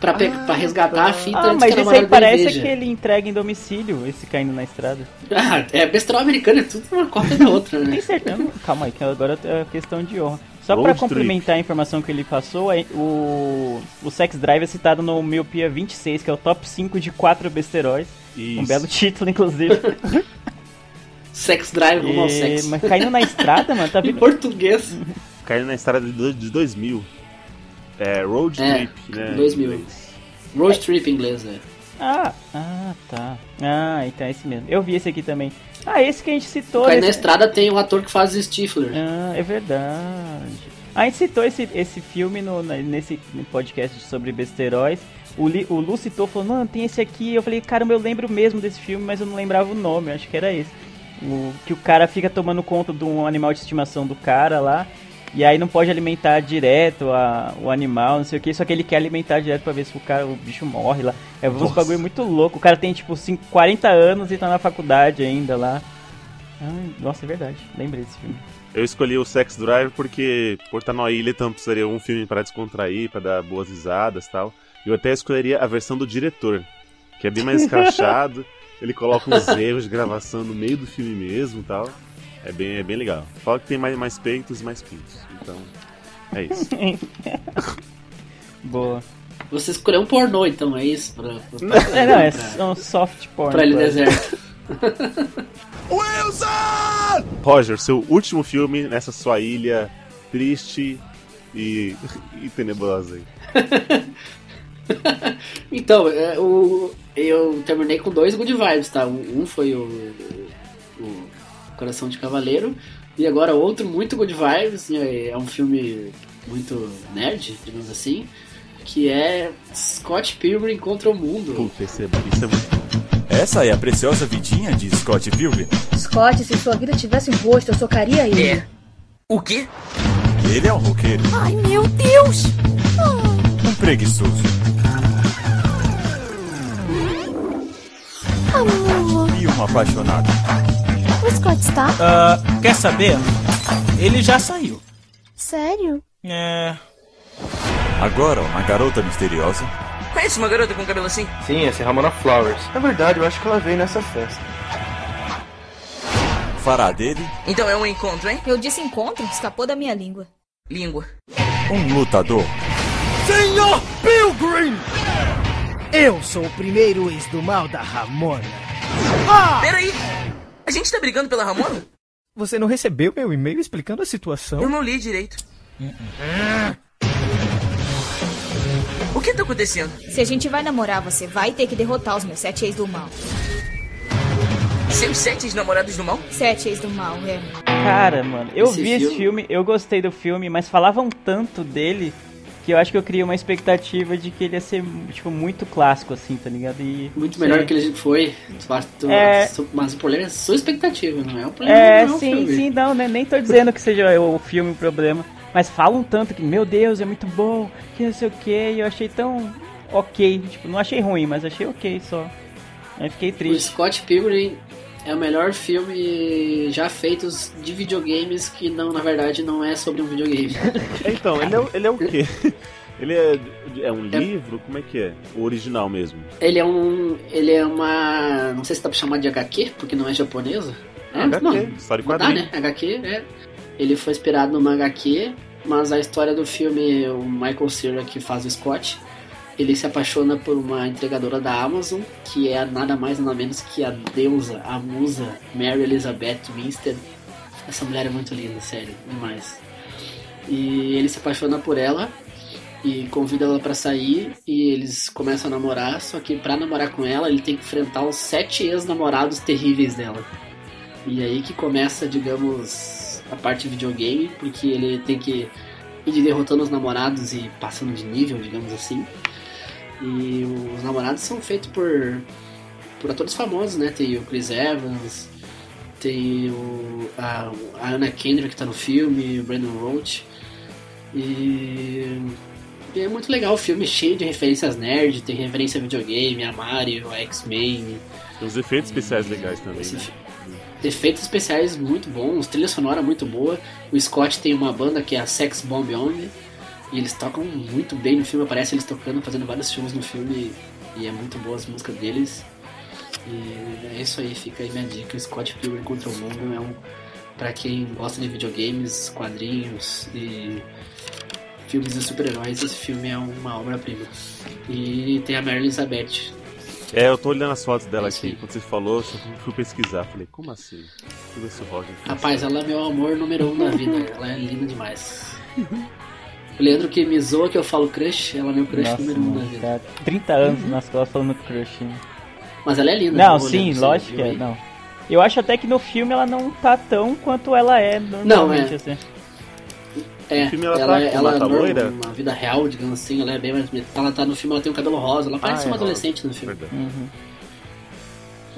[SPEAKER 3] pra, pe- pra resgatar a fita
[SPEAKER 2] Ah,
[SPEAKER 3] antes
[SPEAKER 2] mas
[SPEAKER 3] que a namorada
[SPEAKER 2] parece
[SPEAKER 3] veja.
[SPEAKER 2] que ele entrega em domicílio, esse caindo na estrada.
[SPEAKER 3] Ah, é besterol americano, é tudo uma cópia da outra, né?
[SPEAKER 2] Tem certeza? Calma aí, que agora é questão de honra. Só
[SPEAKER 3] trip.
[SPEAKER 2] complementar a informação que ele passou, é- o, o Sex Drive é citado no Miopia 26, que é o top 5 de 4 besteróis. Um
[SPEAKER 1] Isso.
[SPEAKER 2] belo título, inclusive.
[SPEAKER 3] Sex Drive rumo ao
[SPEAKER 2] E-
[SPEAKER 3] sexo.
[SPEAKER 2] Mas caindo na estrada, mano, tá
[SPEAKER 3] Em
[SPEAKER 2] vendo?
[SPEAKER 3] português.
[SPEAKER 1] Caindo na estrada de do- de 2000. É, Road
[SPEAKER 3] É,
[SPEAKER 1] Trip, né?
[SPEAKER 3] 2000. Road Trip em inglês, é.
[SPEAKER 2] Ah, ah, tá. Ah, então é esse mesmo. Eu vi esse aqui também. Ah, esse que a gente citou.
[SPEAKER 3] Cai
[SPEAKER 2] esse-
[SPEAKER 3] na estrada tem o ator que faz o Stifler.
[SPEAKER 2] Ah, é verdade. A gente citou esse, esse filme no, nesse podcast sobre besteróis. O, Li, o Lu citou, falou, mano, tem esse aqui. Eu falei, caramba, eu lembro mesmo desse filme, mas eu não lembrava o nome, acho que era esse. O, que o cara fica tomando conta de um animal de estimação do cara lá. E aí não pode alimentar direto a, o animal, não sei o que, só que ele quer alimentar direto pra ver se o cara, o bicho morre lá. É uns
[SPEAKER 1] Nossa.
[SPEAKER 2] bagulho muito louco. O cara tem tipo 5, 40 anos e tá na faculdade ainda lá. Ai, nossa, é verdade. Lembrei desse filme.
[SPEAKER 1] Eu escolhi o Sex Drive porque por estar numa ilha, então precisaria um filme para descontrair, para dar boas risadas e tal. Eu até escolheria a versão do diretor, que é bem mais escrachado. Ele coloca uns erros de gravação no meio do filme mesmo e tal. É bem, é bem legal. Fala que tem mais, mais peitos e mais pintos. Então, é isso.
[SPEAKER 2] Boa.
[SPEAKER 3] Você escolheu um pornô, então, é isso? Pra, pra,
[SPEAKER 2] É, não, é
[SPEAKER 3] pra-
[SPEAKER 2] um soft porn.
[SPEAKER 3] Pra ele deserto.
[SPEAKER 1] Roger, seu último filme nessa sua ilha triste e, e tenebrosa aí.
[SPEAKER 3] Então, é, o, eu terminei com dois good vibes, tá? Um um foi o, o Coração de Cavaleiro e agora outro muito good vibes. É, é um filme muito nerd, digamos assim, que é Scott Pilgrim contra o Mundo.
[SPEAKER 1] Puta, esse é, isso é muito
[SPEAKER 20] Essa é a preciosa vidinha de Scott Pilgrim.
[SPEAKER 21] Scott, se sua vida tivesse um rosto, eu socaria ele.
[SPEAKER 10] É. O quê?
[SPEAKER 20] Ele é um roqueiro,
[SPEAKER 21] Ai, meu Deus!
[SPEAKER 20] um preguiçoso
[SPEAKER 21] Amor,
[SPEAKER 20] e um apaixonado.
[SPEAKER 21] O Scott está?
[SPEAKER 22] Ah, quer saber? Ele já saiu.
[SPEAKER 21] Sério?
[SPEAKER 22] É.
[SPEAKER 20] Agora, uma garota misteriosa
[SPEAKER 10] Conhece uma garota com cabelo assim?
[SPEAKER 19] Sim, essa é Ramona Flowers. Na verdade, eu acho que ela veio nessa festa.
[SPEAKER 20] fará dele
[SPEAKER 10] Então é um encontro, hein?
[SPEAKER 21] Eu disse encontro, escapou da minha língua.
[SPEAKER 10] Língua.
[SPEAKER 20] um lutador.
[SPEAKER 23] Senhor Pilgrim! Eu sou o primeiro ex do mal da Ramona. Ah!
[SPEAKER 10] Peraí! A gente tá brigando pela Ramona?
[SPEAKER 23] Você não recebeu meu e-mail explicando a situação?
[SPEAKER 10] Eu não li direito. O que tá acontecendo?
[SPEAKER 21] Se a gente vai namorar, você vai ter que derrotar os meus sete ex do mal.
[SPEAKER 10] Seus sete namorados do mal?
[SPEAKER 21] Sete ex do mal, é.
[SPEAKER 2] Cara, mano, eu
[SPEAKER 10] Esse
[SPEAKER 2] vi esse
[SPEAKER 10] filme-
[SPEAKER 2] filme, eu gostei do filme, mas falavam tanto dele que eu acho que eu criei uma expectativa de que ele ia ser, tipo, muito clássico, assim, tá ligado? E,
[SPEAKER 3] Muito melhor que ele foi.
[SPEAKER 2] É.
[SPEAKER 3] Mas o problema é a sua expectativa, não é o problema.
[SPEAKER 2] É,
[SPEAKER 3] não é o
[SPEAKER 2] sim,
[SPEAKER 3] filme.
[SPEAKER 2] sim, não, né? Nem tô dizendo que seja o filme o problema. Mas falam tanto que, meu Deus, é muito bom, que não sei o que, e eu achei tão ok. Tipo, não achei ruim, mas achei ok só. Aí fiquei
[SPEAKER 3] O
[SPEAKER 2] triste.
[SPEAKER 3] Scott Pilgrim é o melhor filme já feito de videogames que não, na verdade, não é sobre um videogame.
[SPEAKER 1] Então, ele é, ele é o quê? Ele é, é um livro? Como é que é? O original mesmo.
[SPEAKER 3] Ele é um. Ele é uma. Não sei se dá pra chamar de HQ, porque não é japonesa. É,
[SPEAKER 1] HQ,
[SPEAKER 3] não,
[SPEAKER 1] história em
[SPEAKER 3] dá, né? HQ, é. Ele foi inspirado numa HQ, mas a história do filme, o Michael Cera que faz o Scott, ele se apaixona por uma entregadora da Amazon, que é nada mais nada menos que a deusa, a musa Mary Elizabeth Winstead. Essa mulher é muito linda, sério, demais. E ele se apaixona por ela e convida ela pra sair e eles começam a namorar, só que pra namorar com ela ele tem que enfrentar os sete ex-namorados terríveis dela. E aí que começa, digamos, a parte videogame, porque ele tem que ir derrotando os namorados e passando de nível, digamos assim. E os namorados são feitos por, por atores famosos, né? Tem o Chris Evans, tem o, a, a Anna Kendrick que tá no filme, o Brandon Roach. E E é muito legal o filme, cheio de referências nerd, tem referência a videogame, a Mario, a X-Men.
[SPEAKER 1] Tem uns efeitos especiais legais também,
[SPEAKER 3] Esse
[SPEAKER 1] né?
[SPEAKER 3] Efeitos especiais muito bons, trilha sonora muito boa. O Scott tem uma banda que é a Sex Bomb Only. E eles tocam muito bem no filme, aparece eles tocando, fazendo vários shows no filme. E é muito boa as músicas deles. E é isso aí, fica aí minha dica. Scott Pilgrim contra o Mundo é um. Pra quem gosta de videogames, quadrinhos e filmes de super-heróis, esse filme é uma obra-prima. E tem a Mary Elizabeth.
[SPEAKER 1] É, eu tô olhando as fotos dela aqui. Quando você falou, eu fui pesquisar. Falei, como assim? Deixa eu ver se o Roger.
[SPEAKER 3] Rapaz, ela é meu amor número um na vida. Ela é linda demais. O Leandro que me zoa que eu falo crush, ela é meu crush
[SPEAKER 2] Nossa,
[SPEAKER 3] número um na
[SPEAKER 2] mano,
[SPEAKER 3] vida.
[SPEAKER 2] cara, 30 anos nas costas falando crush. hein?
[SPEAKER 3] Mas ela é linda.
[SPEAKER 2] Não, sim,
[SPEAKER 3] Leandro?
[SPEAKER 2] Lógico que é, não. Eu acho até que no filme ela não tá tão quanto ela é normalmente,
[SPEAKER 3] é.
[SPEAKER 2] assim.
[SPEAKER 3] É,
[SPEAKER 1] No filme ela
[SPEAKER 3] ela,
[SPEAKER 1] tá
[SPEAKER 3] ela?
[SPEAKER 1] Ela tá loira?
[SPEAKER 3] Na vida real, digamos assim, ela é bem mais bonita. Ela tá no filme, ela tem o cabelo rosa, ela parece
[SPEAKER 1] Ah, é
[SPEAKER 3] uma
[SPEAKER 1] rosa.
[SPEAKER 3] adolescente no filme.
[SPEAKER 2] Uhum.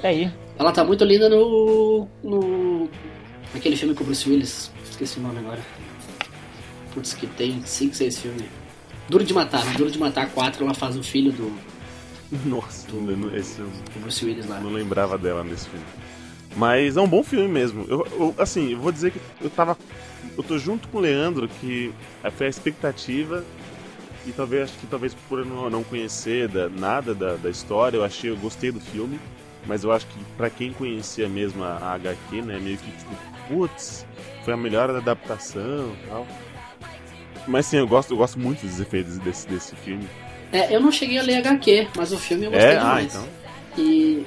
[SPEAKER 2] É aí.
[SPEAKER 3] Ela tá muito linda no. no. naquele filme com o Bruce Willis. Esqueci o nome agora. Putz, que tem 5, 6 filmes. Duro de Matar, Duro de Matar 4 ela faz o filho do,
[SPEAKER 1] Nossa, não- não- esse,
[SPEAKER 3] do Bruce Willis lá.
[SPEAKER 1] não lembrava dela nesse filme. Mas é um bom filme mesmo. Eu, eu- assim, eu vou dizer que eu tava. Eu tô junto com o Leandro, que foi a expectativa. E talvez acho que talvez por eu não, não conhecer da- nada da, da história, eu achei, eu gostei do filme. Mas eu acho que pra quem conhecia mesmo a, a HQ, né, meio que tipo, putz, foi a melhor adaptação e tal. Mas sim, eu gosto, eu gosto muito dos efeitos desse, desse filme.
[SPEAKER 3] É, eu não cheguei a ler HQ, mas o filme eu gostei
[SPEAKER 1] É? Ah,
[SPEAKER 3] demais.
[SPEAKER 1] então.
[SPEAKER 3] E,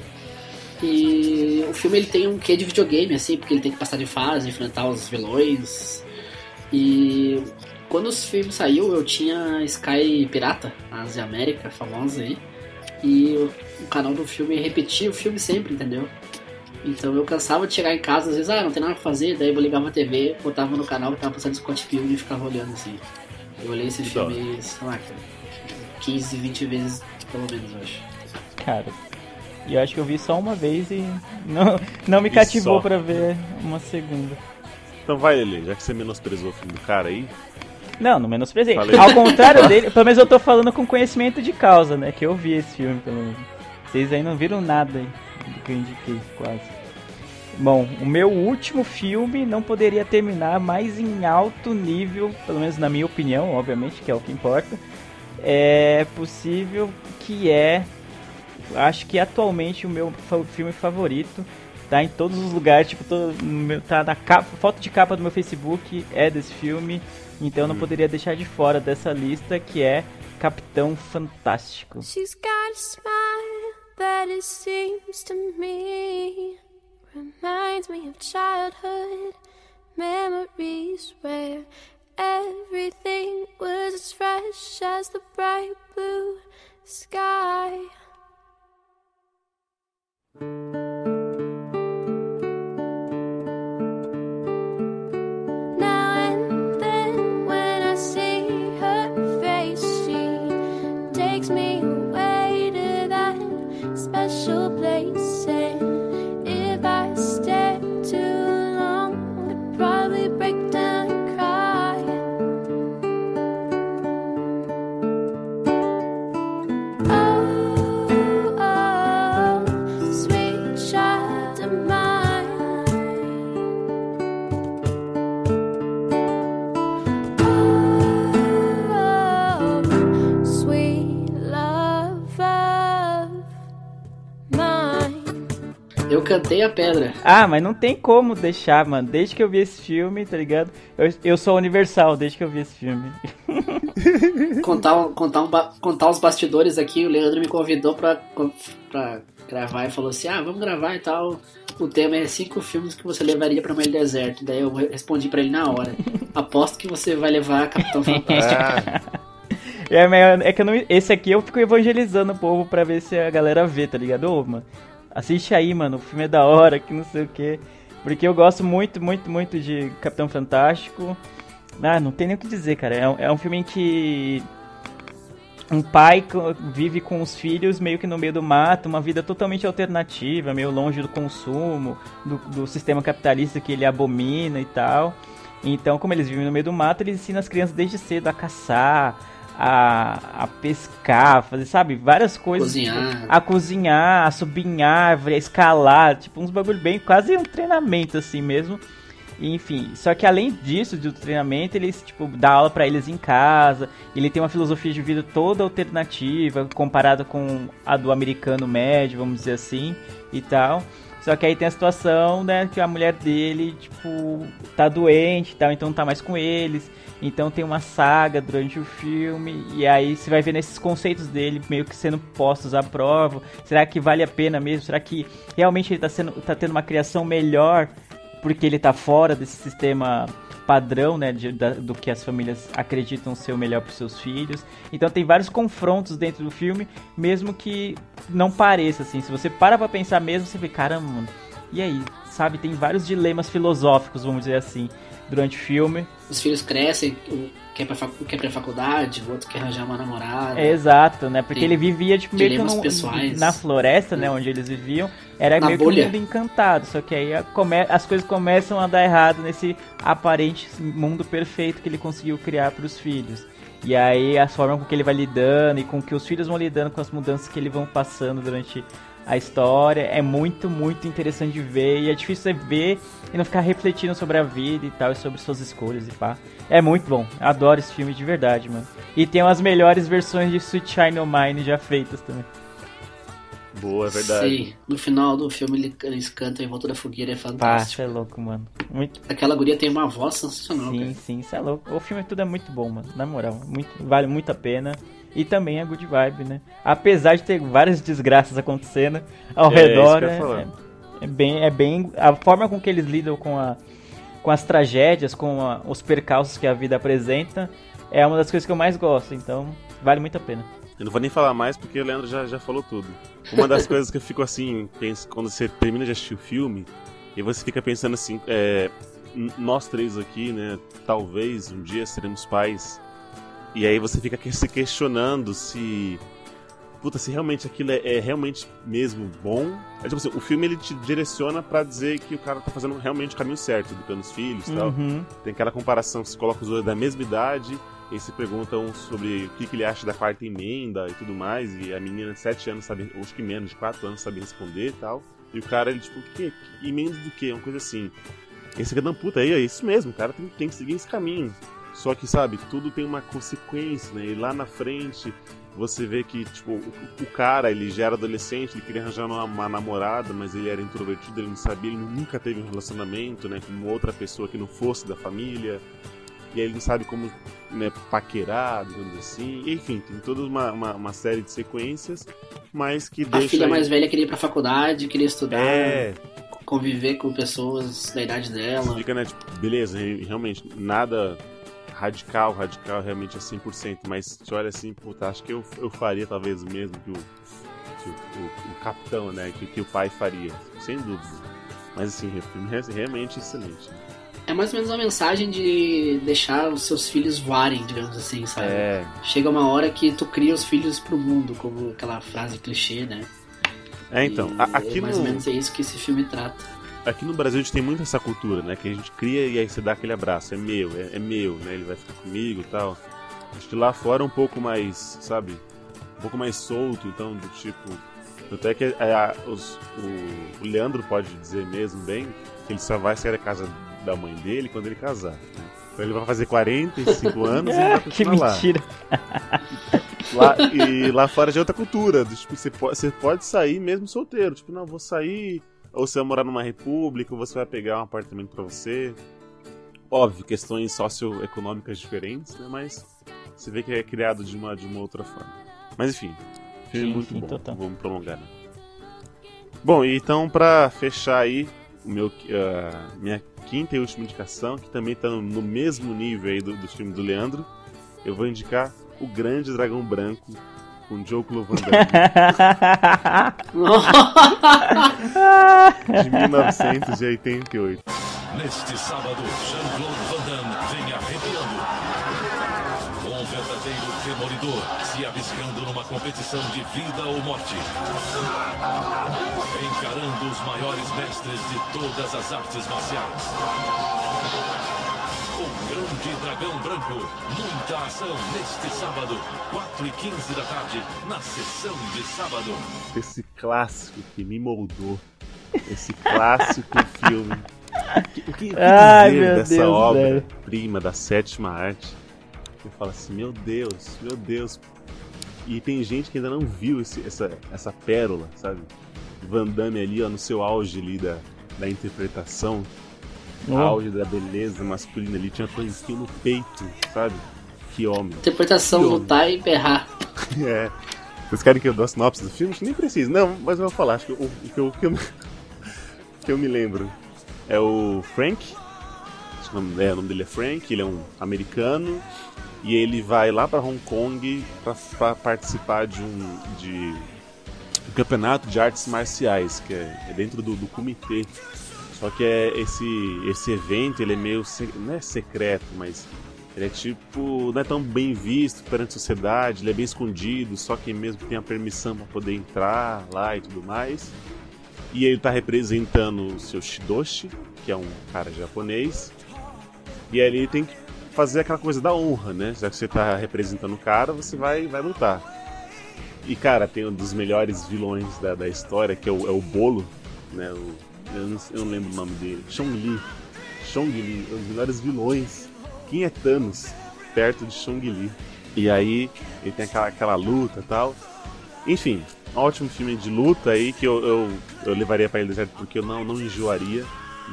[SPEAKER 3] e o filme ele tem um quê de videogame, assim, porque ele tem que passar de fase, enfrentar os vilões. E quando o filme saiu, eu tinha Sky Pirata, Ásia América, famosa aí. E o, o canal do filme repetia o filme sempre, entendeu? Então eu cansava de chegar em casa, às vezes, ah, não tem nada pra fazer, daí eu ligava a TV, botava no canal que tava passando Scott Pilgrim e ficava olhando assim. Eu olhei esse
[SPEAKER 1] Que
[SPEAKER 3] filme, sei lá, cara, 15, 20 vezes pelo menos, eu acho.
[SPEAKER 2] Cara. E eu acho que eu vi só uma vez e não, não me
[SPEAKER 1] E
[SPEAKER 2] cativou
[SPEAKER 1] só.
[SPEAKER 2] pra ver uma segunda.
[SPEAKER 1] Então vai, Lele, já que você menosprezou o filme do cara aí.
[SPEAKER 2] Não, não menosprezei.
[SPEAKER 1] Falei.
[SPEAKER 2] Ao contrário dele, pelo menos eu tô falando com conhecimento de causa, né? Que eu vi esse filme, pelo menos. Vocês aí não viram nada aí do que eu indiquei, quase. Bom, o meu último filme não poderia terminar mais em alto nível, pelo menos na minha opinião, obviamente, que é o que importa. É possível que é, acho que atualmente o meu filme favorito. Tá em todos os lugares, tipo, meu- tá na capa, foto de capa do meu Facebook é desse filme. Então eu não poderia deixar de fora dessa lista que é Capitão Fantástico.
[SPEAKER 24] She's got a smile that it seems to me reminds me of childhood memories where everything was as fresh as the bright blue sky.
[SPEAKER 3] Eu cantei a pedra.
[SPEAKER 2] Ah, mas não tem como deixar, mano. Desde que eu vi esse filme, tá ligado? Eu, eu sou universal desde que eu vi esse filme.
[SPEAKER 3] contar, contar, um contar os bastidores aqui, o Leandro me convidou pra, pra gravar e falou assim: ah, vamos gravar e tal. O tema é cinco filmes que você levaria pra meio do deserto. Daí eu respondi pra ele na hora: aposto que você vai levar Capitão Fantástico.
[SPEAKER 2] É, é que eu não, esse aqui eu fico evangelizando o povo pra ver se a galera vê, tá ligado? Ô, mano, assiste aí, mano, o filme é da hora, que não sei o que. Porque eu gosto muito, muito, muito de Capitão Fantástico. Ah, não tem nem o que dizer, cara. É, um- é um filme em que um pai vive com os filhos meio que no meio do mato, uma vida totalmente alternativa, meio longe do consumo, do, do sistema capitalista que ele abomina e tal. Então, como eles vivem no meio do mato, eles ensinam as crianças desde cedo a caçar, a, a pescar, fazer, sabe, várias coisas.
[SPEAKER 3] Cozinhar.
[SPEAKER 2] tipo, a cozinhar, a subir em árvore, a escalar, tipo, uns bagulho bem, quase um treinamento assim mesmo. Enfim, só que além disso, do treinamento, ele tipo, dá aula pra eles em casa. Ele tem uma filosofia de vida toda alternativa, comparada com a do americano médio, vamos dizer assim, e tal. Só que aí tem a situação, né, que a mulher dele, tipo, tá doente e tal, então não tá mais com eles. Então tem uma saga durante o filme, e aí você vai vendo esses conceitos dele meio que sendo postos à prova. Será que vale a pena mesmo? Será que realmente ele tá, sendo, tá tendo uma criação melhor porque ele tá fora desse sistema padrão, né, de- da- do que as famílias acreditam ser o melhor para seus filhos. Então tem vários confrontos dentro do filme, mesmo que não pareça assim. Se você para pra pensar mesmo, você vê, caramba, mano, e aí? Sabe, tem vários dilemas filosóficos, vamos dizer assim, durante o filme.
[SPEAKER 3] Os filhos crescem, um quer pra, facu- quer pra faculdade, o outro quer arranjar uma namorada.
[SPEAKER 2] É, exato, né? Porque
[SPEAKER 3] Tem
[SPEAKER 2] ele vivia tipo, meio que num-
[SPEAKER 3] pessoais.
[SPEAKER 2] na floresta, né? Onde eles viviam. Era
[SPEAKER 3] Na
[SPEAKER 2] meio
[SPEAKER 3] bolha.
[SPEAKER 2] que um mundo encantado. Só que aí a come- as coisas começam a dar errado nesse aparente mundo perfeito que ele conseguiu criar para os filhos. E aí a forma com que ele vai lidando e com que os filhos vão lidando com as mudanças que ele vão passando durante a história é muito, muito interessante de ver. E é difícil você ver e não ficar refletindo sobre a vida e tal, e sobre suas escolhas e pá. É muito bom. Adoro esse filme de verdade, mano. E tem umas melhores versões de Sweet Shine Mine já feitas também.
[SPEAKER 1] Boa, é verdade.
[SPEAKER 3] Sim, no final do filme ele- eles cantam em volta da fogueira, é
[SPEAKER 2] Pá,
[SPEAKER 3] fantástico.
[SPEAKER 2] você é louco, mano. Muito...
[SPEAKER 3] Aquela guria tem uma voz sensacional,
[SPEAKER 2] Sim,
[SPEAKER 3] cara.
[SPEAKER 2] sim, isso é louco. O filme tudo é muito bom, mano. Na moral, muito, vale muito a pena. E também é good vibe, né? Apesar de ter várias desgraças acontecendo ao
[SPEAKER 1] É,
[SPEAKER 2] redor,
[SPEAKER 1] ia
[SPEAKER 2] é, é- bem, é bem. A forma com que eles lidam com, a, com as tragédias, com a- os percalços que a vida apresenta, é uma das coisas que eu mais gosto. Então, vale muito a pena.
[SPEAKER 1] Eu não vou nem falar mais porque o Leandro já, já falou tudo. Uma das coisas que eu fico assim, penso, quando você termina de assistir o filme, e você fica pensando assim, é, nós três aqui, né, talvez um dia seremos pais, e aí você fica que- se questionando se. Puta, se realmente aquilo é, é realmente mesmo bom. É tipo assim, o filme ele te direciona pra dizer que o cara tá fazendo realmente o caminho certo, educando os filhos e tal.
[SPEAKER 2] Uhum.
[SPEAKER 1] Tem aquela comparação que se coloca os dois da mesma idade e se perguntam sobre o que, que ele acha da quarta emenda e tudo mais. E a menina de 7 anos sabe, ou acho que menos, de 4 anos, sabe responder e tal. E o cara, ele, tipo, o quê? Que emenda do quê? Uma coisa assim. E você fica, não, puta, aí é isso mesmo, o cara tem, tem que seguir esse caminho. Só que, sabe, tudo tem uma consequência, né? E lá na frente você vê que, tipo, o, o cara, ele já era adolescente, ele queria arranjar uma, uma namorada, mas ele era introvertido, ele não sabia, ele nunca teve um relacionamento, né, com outra pessoa que não fosse da família. E aí ele não sabe como né, paquerar, digamos assim. Enfim, tem toda uma, uma, uma série de sequências, mas que
[SPEAKER 3] A
[SPEAKER 1] deixa.
[SPEAKER 3] filha
[SPEAKER 1] aí-
[SPEAKER 3] mais velha queria ir pra faculdade, queria estudar,
[SPEAKER 1] É.
[SPEAKER 3] conviver com pessoas da idade dela.
[SPEAKER 1] Fica, né, tipo, beleza, re- realmente, nada radical, radical realmente é 100%, mas você olha assim, puta, acho que eu, eu faria talvez o mesmo que o, que o, o- o capitão, né, que, que o pai faria, sem dúvida. Mas assim, o filme é realmente excelente.
[SPEAKER 3] É mais ou menos uma mensagem de deixar os seus filhos voarem, digamos assim, sabe?
[SPEAKER 1] É.
[SPEAKER 3] Chega uma hora que tu cria os filhos pro mundo, como aquela frase clichê, né?
[SPEAKER 1] É, então,
[SPEAKER 3] E
[SPEAKER 1] aqui
[SPEAKER 3] é mais ou
[SPEAKER 1] no-
[SPEAKER 3] menos é isso que esse filme trata.
[SPEAKER 1] Aqui no Brasil a gente tem muito essa cultura, né? Que a gente cria e aí você dá aquele abraço, é meu, é, é meu, né? Ele vai ficar comigo e tal. Acho que lá fora é um pouco mais, sabe? Um pouco mais solto, então, do tipo. Até que é, a- os- o, o Leandro pode dizer mesmo bem que ele só vai sair da casa da mãe dele quando ele casar. Né? Então ele vai fazer 45 anos e ele vai
[SPEAKER 2] que
[SPEAKER 1] continuar lá.
[SPEAKER 2] mentira.
[SPEAKER 1] Lá, e lá fora já é outra cultura. Tipo, você pode, você pode sair mesmo solteiro. Tipo, não, vou sair. Ou você vai morar numa república, ou você vai pegar um apartamento pra você. Óbvio, questões socioeconômicas diferentes, né? Mas você vê que é criado de uma, de uma outra forma. Mas enfim, filme
[SPEAKER 2] Sim,
[SPEAKER 1] muito
[SPEAKER 2] sim,
[SPEAKER 1] bom.
[SPEAKER 2] total.
[SPEAKER 1] Vamos prolongar. Né? Bom, e então pra fechar aí, o meu, ah, minha quinta e última indicação, que também tá no, no mesmo nível aí do, do filme do Leandro, eu vou indicar O Grande Dragão Branco, com Joe Van Damme, de 1988.
[SPEAKER 25] Neste sábado, Jean-Claude Van Damme vem arrepiando. Um verdadeiro demolidor se arriscando numa competição de vida ou morte. Encarando os maiores mestres de todas as artes marciais. Grande Dragão Branco. Muita ação neste sábado, 4 e 15 da tarde, na sessão de sábado.
[SPEAKER 1] Esse clássico que me moldou. Esse clássico filme. O que, o que, o que
[SPEAKER 2] Ai,
[SPEAKER 1] dizer dessa
[SPEAKER 2] Deus,
[SPEAKER 1] obra
[SPEAKER 2] velho.
[SPEAKER 1] prima da sétima arte? Eu falo assim, meu Deus, meu Deus. E tem gente que ainda não viu esse- essa, essa pérola, sabe? Van Damme ali, ó, no seu auge ali da, da interpretação.
[SPEAKER 3] Oh.
[SPEAKER 1] Auge da beleza masculina ali, tinha tanquinho no peito, sabe? Que homem.
[SPEAKER 3] Interpretação
[SPEAKER 1] Que homem.
[SPEAKER 3] lutar e berrar.
[SPEAKER 1] É. Vocês querem que eu dou a sinopse do filme? Acho que nem precisa. Não, mas eu vou falar. Acho que o, que, eu, o que, eu, que eu me lembro é o Frank. Acho que o nome, é, o nome dele é Frank. Ele é um americano. E ele vai lá pra Hong Kong pra, pra participar de um, de um campeonato de artes marciais, que é, é dentro do, do comitê. Só que é esse, esse evento ele é meio. Não é secreto, mas ele é tipo. Não é tão bem visto perante a sociedade, ele é bem escondido, só quem mesmo tem a permissão para poder entrar lá e tudo mais. E ele tá representando o seu Shidoshi, que é um cara japonês. E aí ele tem que fazer aquela coisa da honra, né? Já que você tá representando o cara, você vai, vai lutar. E cara, tem um dos melhores vilões da, da história, que é o, é o Bolo, né? O, eu, não, eu não lembro o nome dele. Chong Li. Chong Li, um dos melhores vilões. Quem é Thanos perto de Chong Li? E aí ele tem aquela, aquela luta tal. Enfim, ótimo filme de luta aí que eu, eu, eu levaria pra ele deserto porque eu não, não enjoaria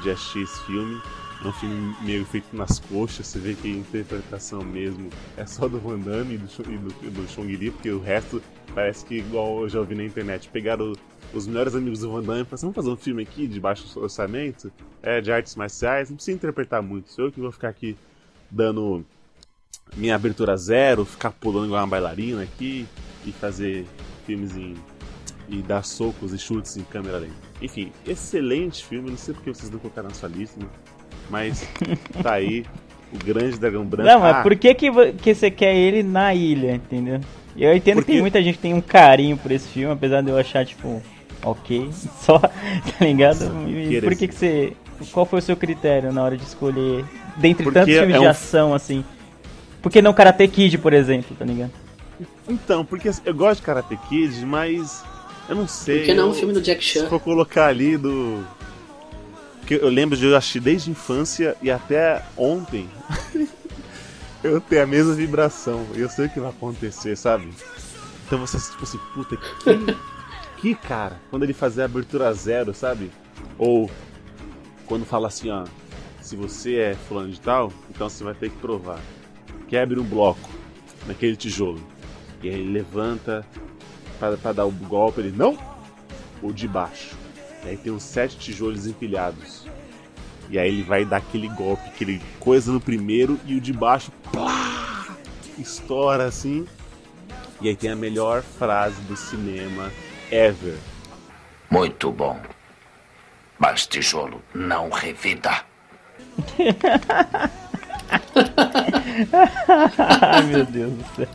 [SPEAKER 1] de assistir esse filme. É um filme meio feito nas coxas, você vê que a interpretação mesmo é só do Van Damme e do, do, do Chong Li, porque o resto parece que, igual eu já ouvi na internet, pegaram os melhores amigos do Van Damme e falaram assim, vamos fazer um filme aqui de baixo orçamento, é, de artes marciais, não precisa interpretar muito, sou eu que vou ficar aqui dando minha abertura zero, ficar pulando igual uma bailarina aqui e fazer filmes em. e dar socos e chutes em câmera lenta. Enfim, excelente filme, não sei porque vocês não colocaram na sua lista, mas tá aí, o grande dragão branco.
[SPEAKER 2] Não, mas
[SPEAKER 1] Ah,
[SPEAKER 2] por que, que que você quer ele na ilha, entendeu? Eu entendo que
[SPEAKER 1] Porque-
[SPEAKER 2] tem muita gente que tem um carinho por esse filme, apesar de eu achar, tipo, ok, só, tá ligado? E
[SPEAKER 1] que
[SPEAKER 2] por que, que você. Qual foi o seu critério na hora de escolher, dentre
[SPEAKER 1] Porque
[SPEAKER 2] tantos filmes
[SPEAKER 1] é
[SPEAKER 2] de
[SPEAKER 1] um-
[SPEAKER 2] ação, assim? Por que não Karate Kid, por exemplo, tá ligado?
[SPEAKER 1] Então, porque eu gosto de Karate Kid, mas eu não sei.
[SPEAKER 3] Por que não
[SPEAKER 1] eu-
[SPEAKER 3] um filme do Jack Chan?
[SPEAKER 1] Se for colocar ali do. Que eu lembro de eu assistir desde a infância e até ontem. eu tenho a mesma vibração. Eu sei o que vai acontecer, sabe? Então você, tipo assim, puta, que. que cara? Quando ele fazer a abertura zero, sabe? Ou quando fala assim, ó. Se você é fulano de tal, então você vai ter que provar. Quebre um bloco naquele tijolo. E aí ele levanta pra dar o golpe, ele não, o de baixo. E aí tem uns sete tijolos empilhados. E aí ele vai dar aquele golpe, aquele coisa no primeiro e o de baixo plá, estoura assim. E aí tem a melhor frase do cinema ever.
[SPEAKER 26] Muito bom. Mas tijolo não revida.
[SPEAKER 2] Ai, meu Deus do céu.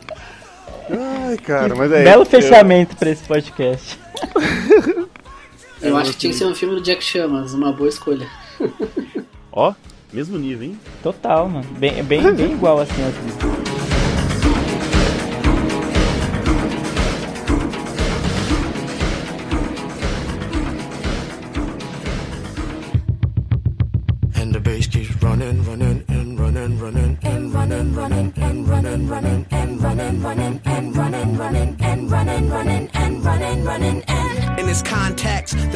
[SPEAKER 1] Ai, cara, mas é.
[SPEAKER 2] Belo
[SPEAKER 1] eu-
[SPEAKER 2] fechamento pra esse podcast.
[SPEAKER 3] Eu acho que tinha que ser um filme do Jack Chan, mas uma boa escolha.
[SPEAKER 1] Ó, mesmo nível, hein?
[SPEAKER 2] Total, mano. Bem, bem, bem igual assim as
[SPEAKER 27] keeps running, running, and running, running, and running, running, and running, running, and running, running, and running, running, and running, running, and running, running, and in this context,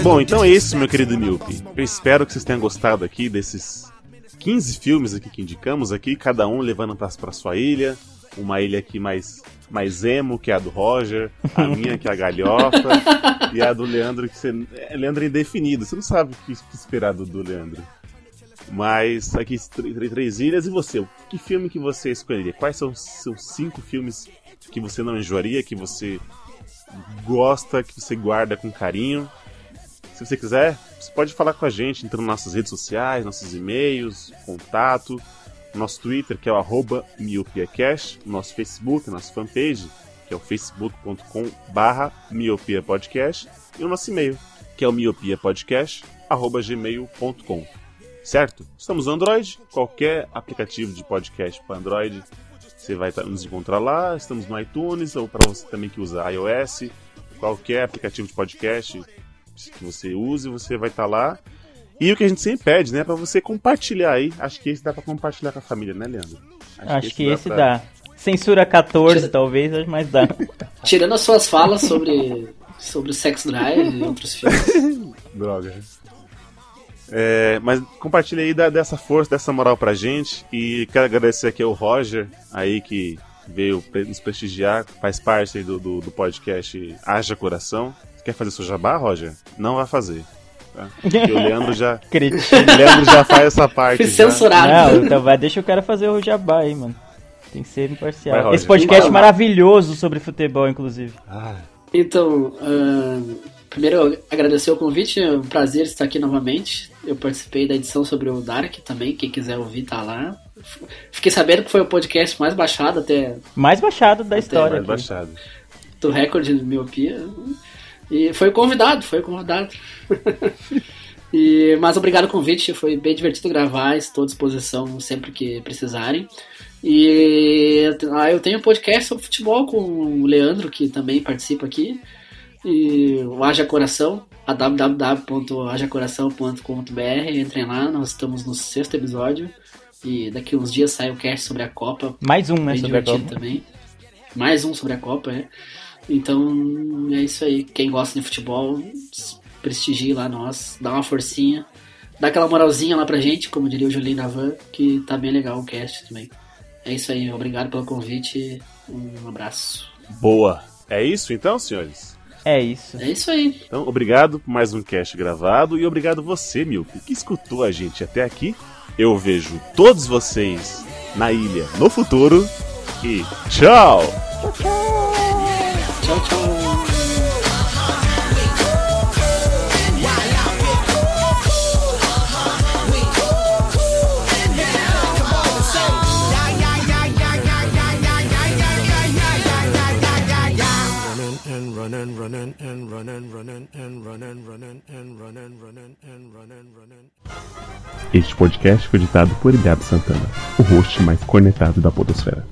[SPEAKER 1] Bom, então é isso, meu querido Miope. Eu espero que vocês tenham gostado aqui desses 15 filmes aqui que indicamos aqui, cada um levando pra sua ilha. Uma ilha aqui mais, mais emo, que é a do Roger, a minha, que é a galhofa, e a do Leandro, que você. É, Leandro é indefinido, você não sabe o que esperar do, do Leandro. Mas aqui tr- tr- três ilhas, e você? Que filme que você escolheria? Quais são os seus cinco filmes que você não enjoaria, que você gosta, que você guarda com carinho? Se você quiser, você pode falar com a gente entrando nas nossas redes sociais, nossos e-mails, contato, nosso Twitter, que é o arroba miopiacast, nosso Facebook, nossa fanpage, que é o facebook.com barra miopiapodcast, e o nosso e-mail, que é o miopiapodcast, arroba gmail.com. certo? Estamos no Android, qualquer aplicativo de podcast para Android, você vai tá- nos encontrar lá. Estamos no iTunes, ou para você também que usa iOS, qualquer aplicativo de podcast que você use, você vai estar lá. E o que a gente sempre pede, né, para você compartilhar aí. Acho que esse dá para compartilhar com a família, né, Leandro?
[SPEAKER 2] Acho que esse dá. Censura 14, talvez, mas dá.
[SPEAKER 3] Tirando as suas falas sobre, sobre o Sex Drive e outros filmes.
[SPEAKER 1] Droga. É, mas compartilha aí da- dessa força, dessa moral pra gente. E quero agradecer aqui ao Roger, aí que veio nos prestigiar, faz parte aí do, do, do podcast Haja Coração. Quer fazer seu jabá, Roger? Não vai fazer. Tá? O Leandro já. O Leandro já faz essa parte. já.
[SPEAKER 2] Não, então vai, deixa o cara fazer o jabá aí, mano. Tem que ser imparcial.
[SPEAKER 1] Vai.
[SPEAKER 2] Esse podcast
[SPEAKER 3] Então-
[SPEAKER 2] maravilhoso sobre futebol, inclusive.
[SPEAKER 3] Então, ah, primeiro agradecer o convite, é um prazer estar aqui novamente. Eu participei da edição sobre o Dark também, quem quiser ouvir tá lá. Fiquei sabendo que foi o podcast mais baixado até
[SPEAKER 2] Mais baixado da história.
[SPEAKER 1] Mais
[SPEAKER 2] aqui.
[SPEAKER 1] baixado.
[SPEAKER 3] do recorde de miopia. E foi convidado, foi convidado. e, mas obrigado o convite, foi bem divertido gravar, estou à disposição sempre que precisarem. E ah, eu tenho um podcast sobre futebol com o Leandro, que também participa aqui. E o Haja Coração, a www.hajacoração.com.br. Entrem lá, nós estamos no sexto episódio. E daqui uns dias sai o cast sobre a Copa.
[SPEAKER 2] Mais um, né, sobre a
[SPEAKER 3] divertido
[SPEAKER 2] Copa.
[SPEAKER 3] também. Mais um sobre a Copa, é. Então é isso aí. Quem gosta de futebol, prestigie lá nós, dá uma forcinha, dá aquela moralzinha lá pra gente, como diria o Julinho Davan, que tá bem legal o cast também. É isso aí, obrigado pelo convite, um abraço.
[SPEAKER 1] Boa. É isso então, senhores?
[SPEAKER 2] É isso.
[SPEAKER 3] É isso aí.
[SPEAKER 1] Então, obrigado por mais um cast gravado e obrigado você, Milk, que escutou a gente até aqui. Eu vejo todos vocês na ilha no futuro e tchau!
[SPEAKER 3] Tchau, tchau.
[SPEAKER 27] And running, running, and running, running, and running, running, and running, running, and running, running.
[SPEAKER 1] Este podcast foi editado por Ilhado Santana, o host mais cornetado da podosfera.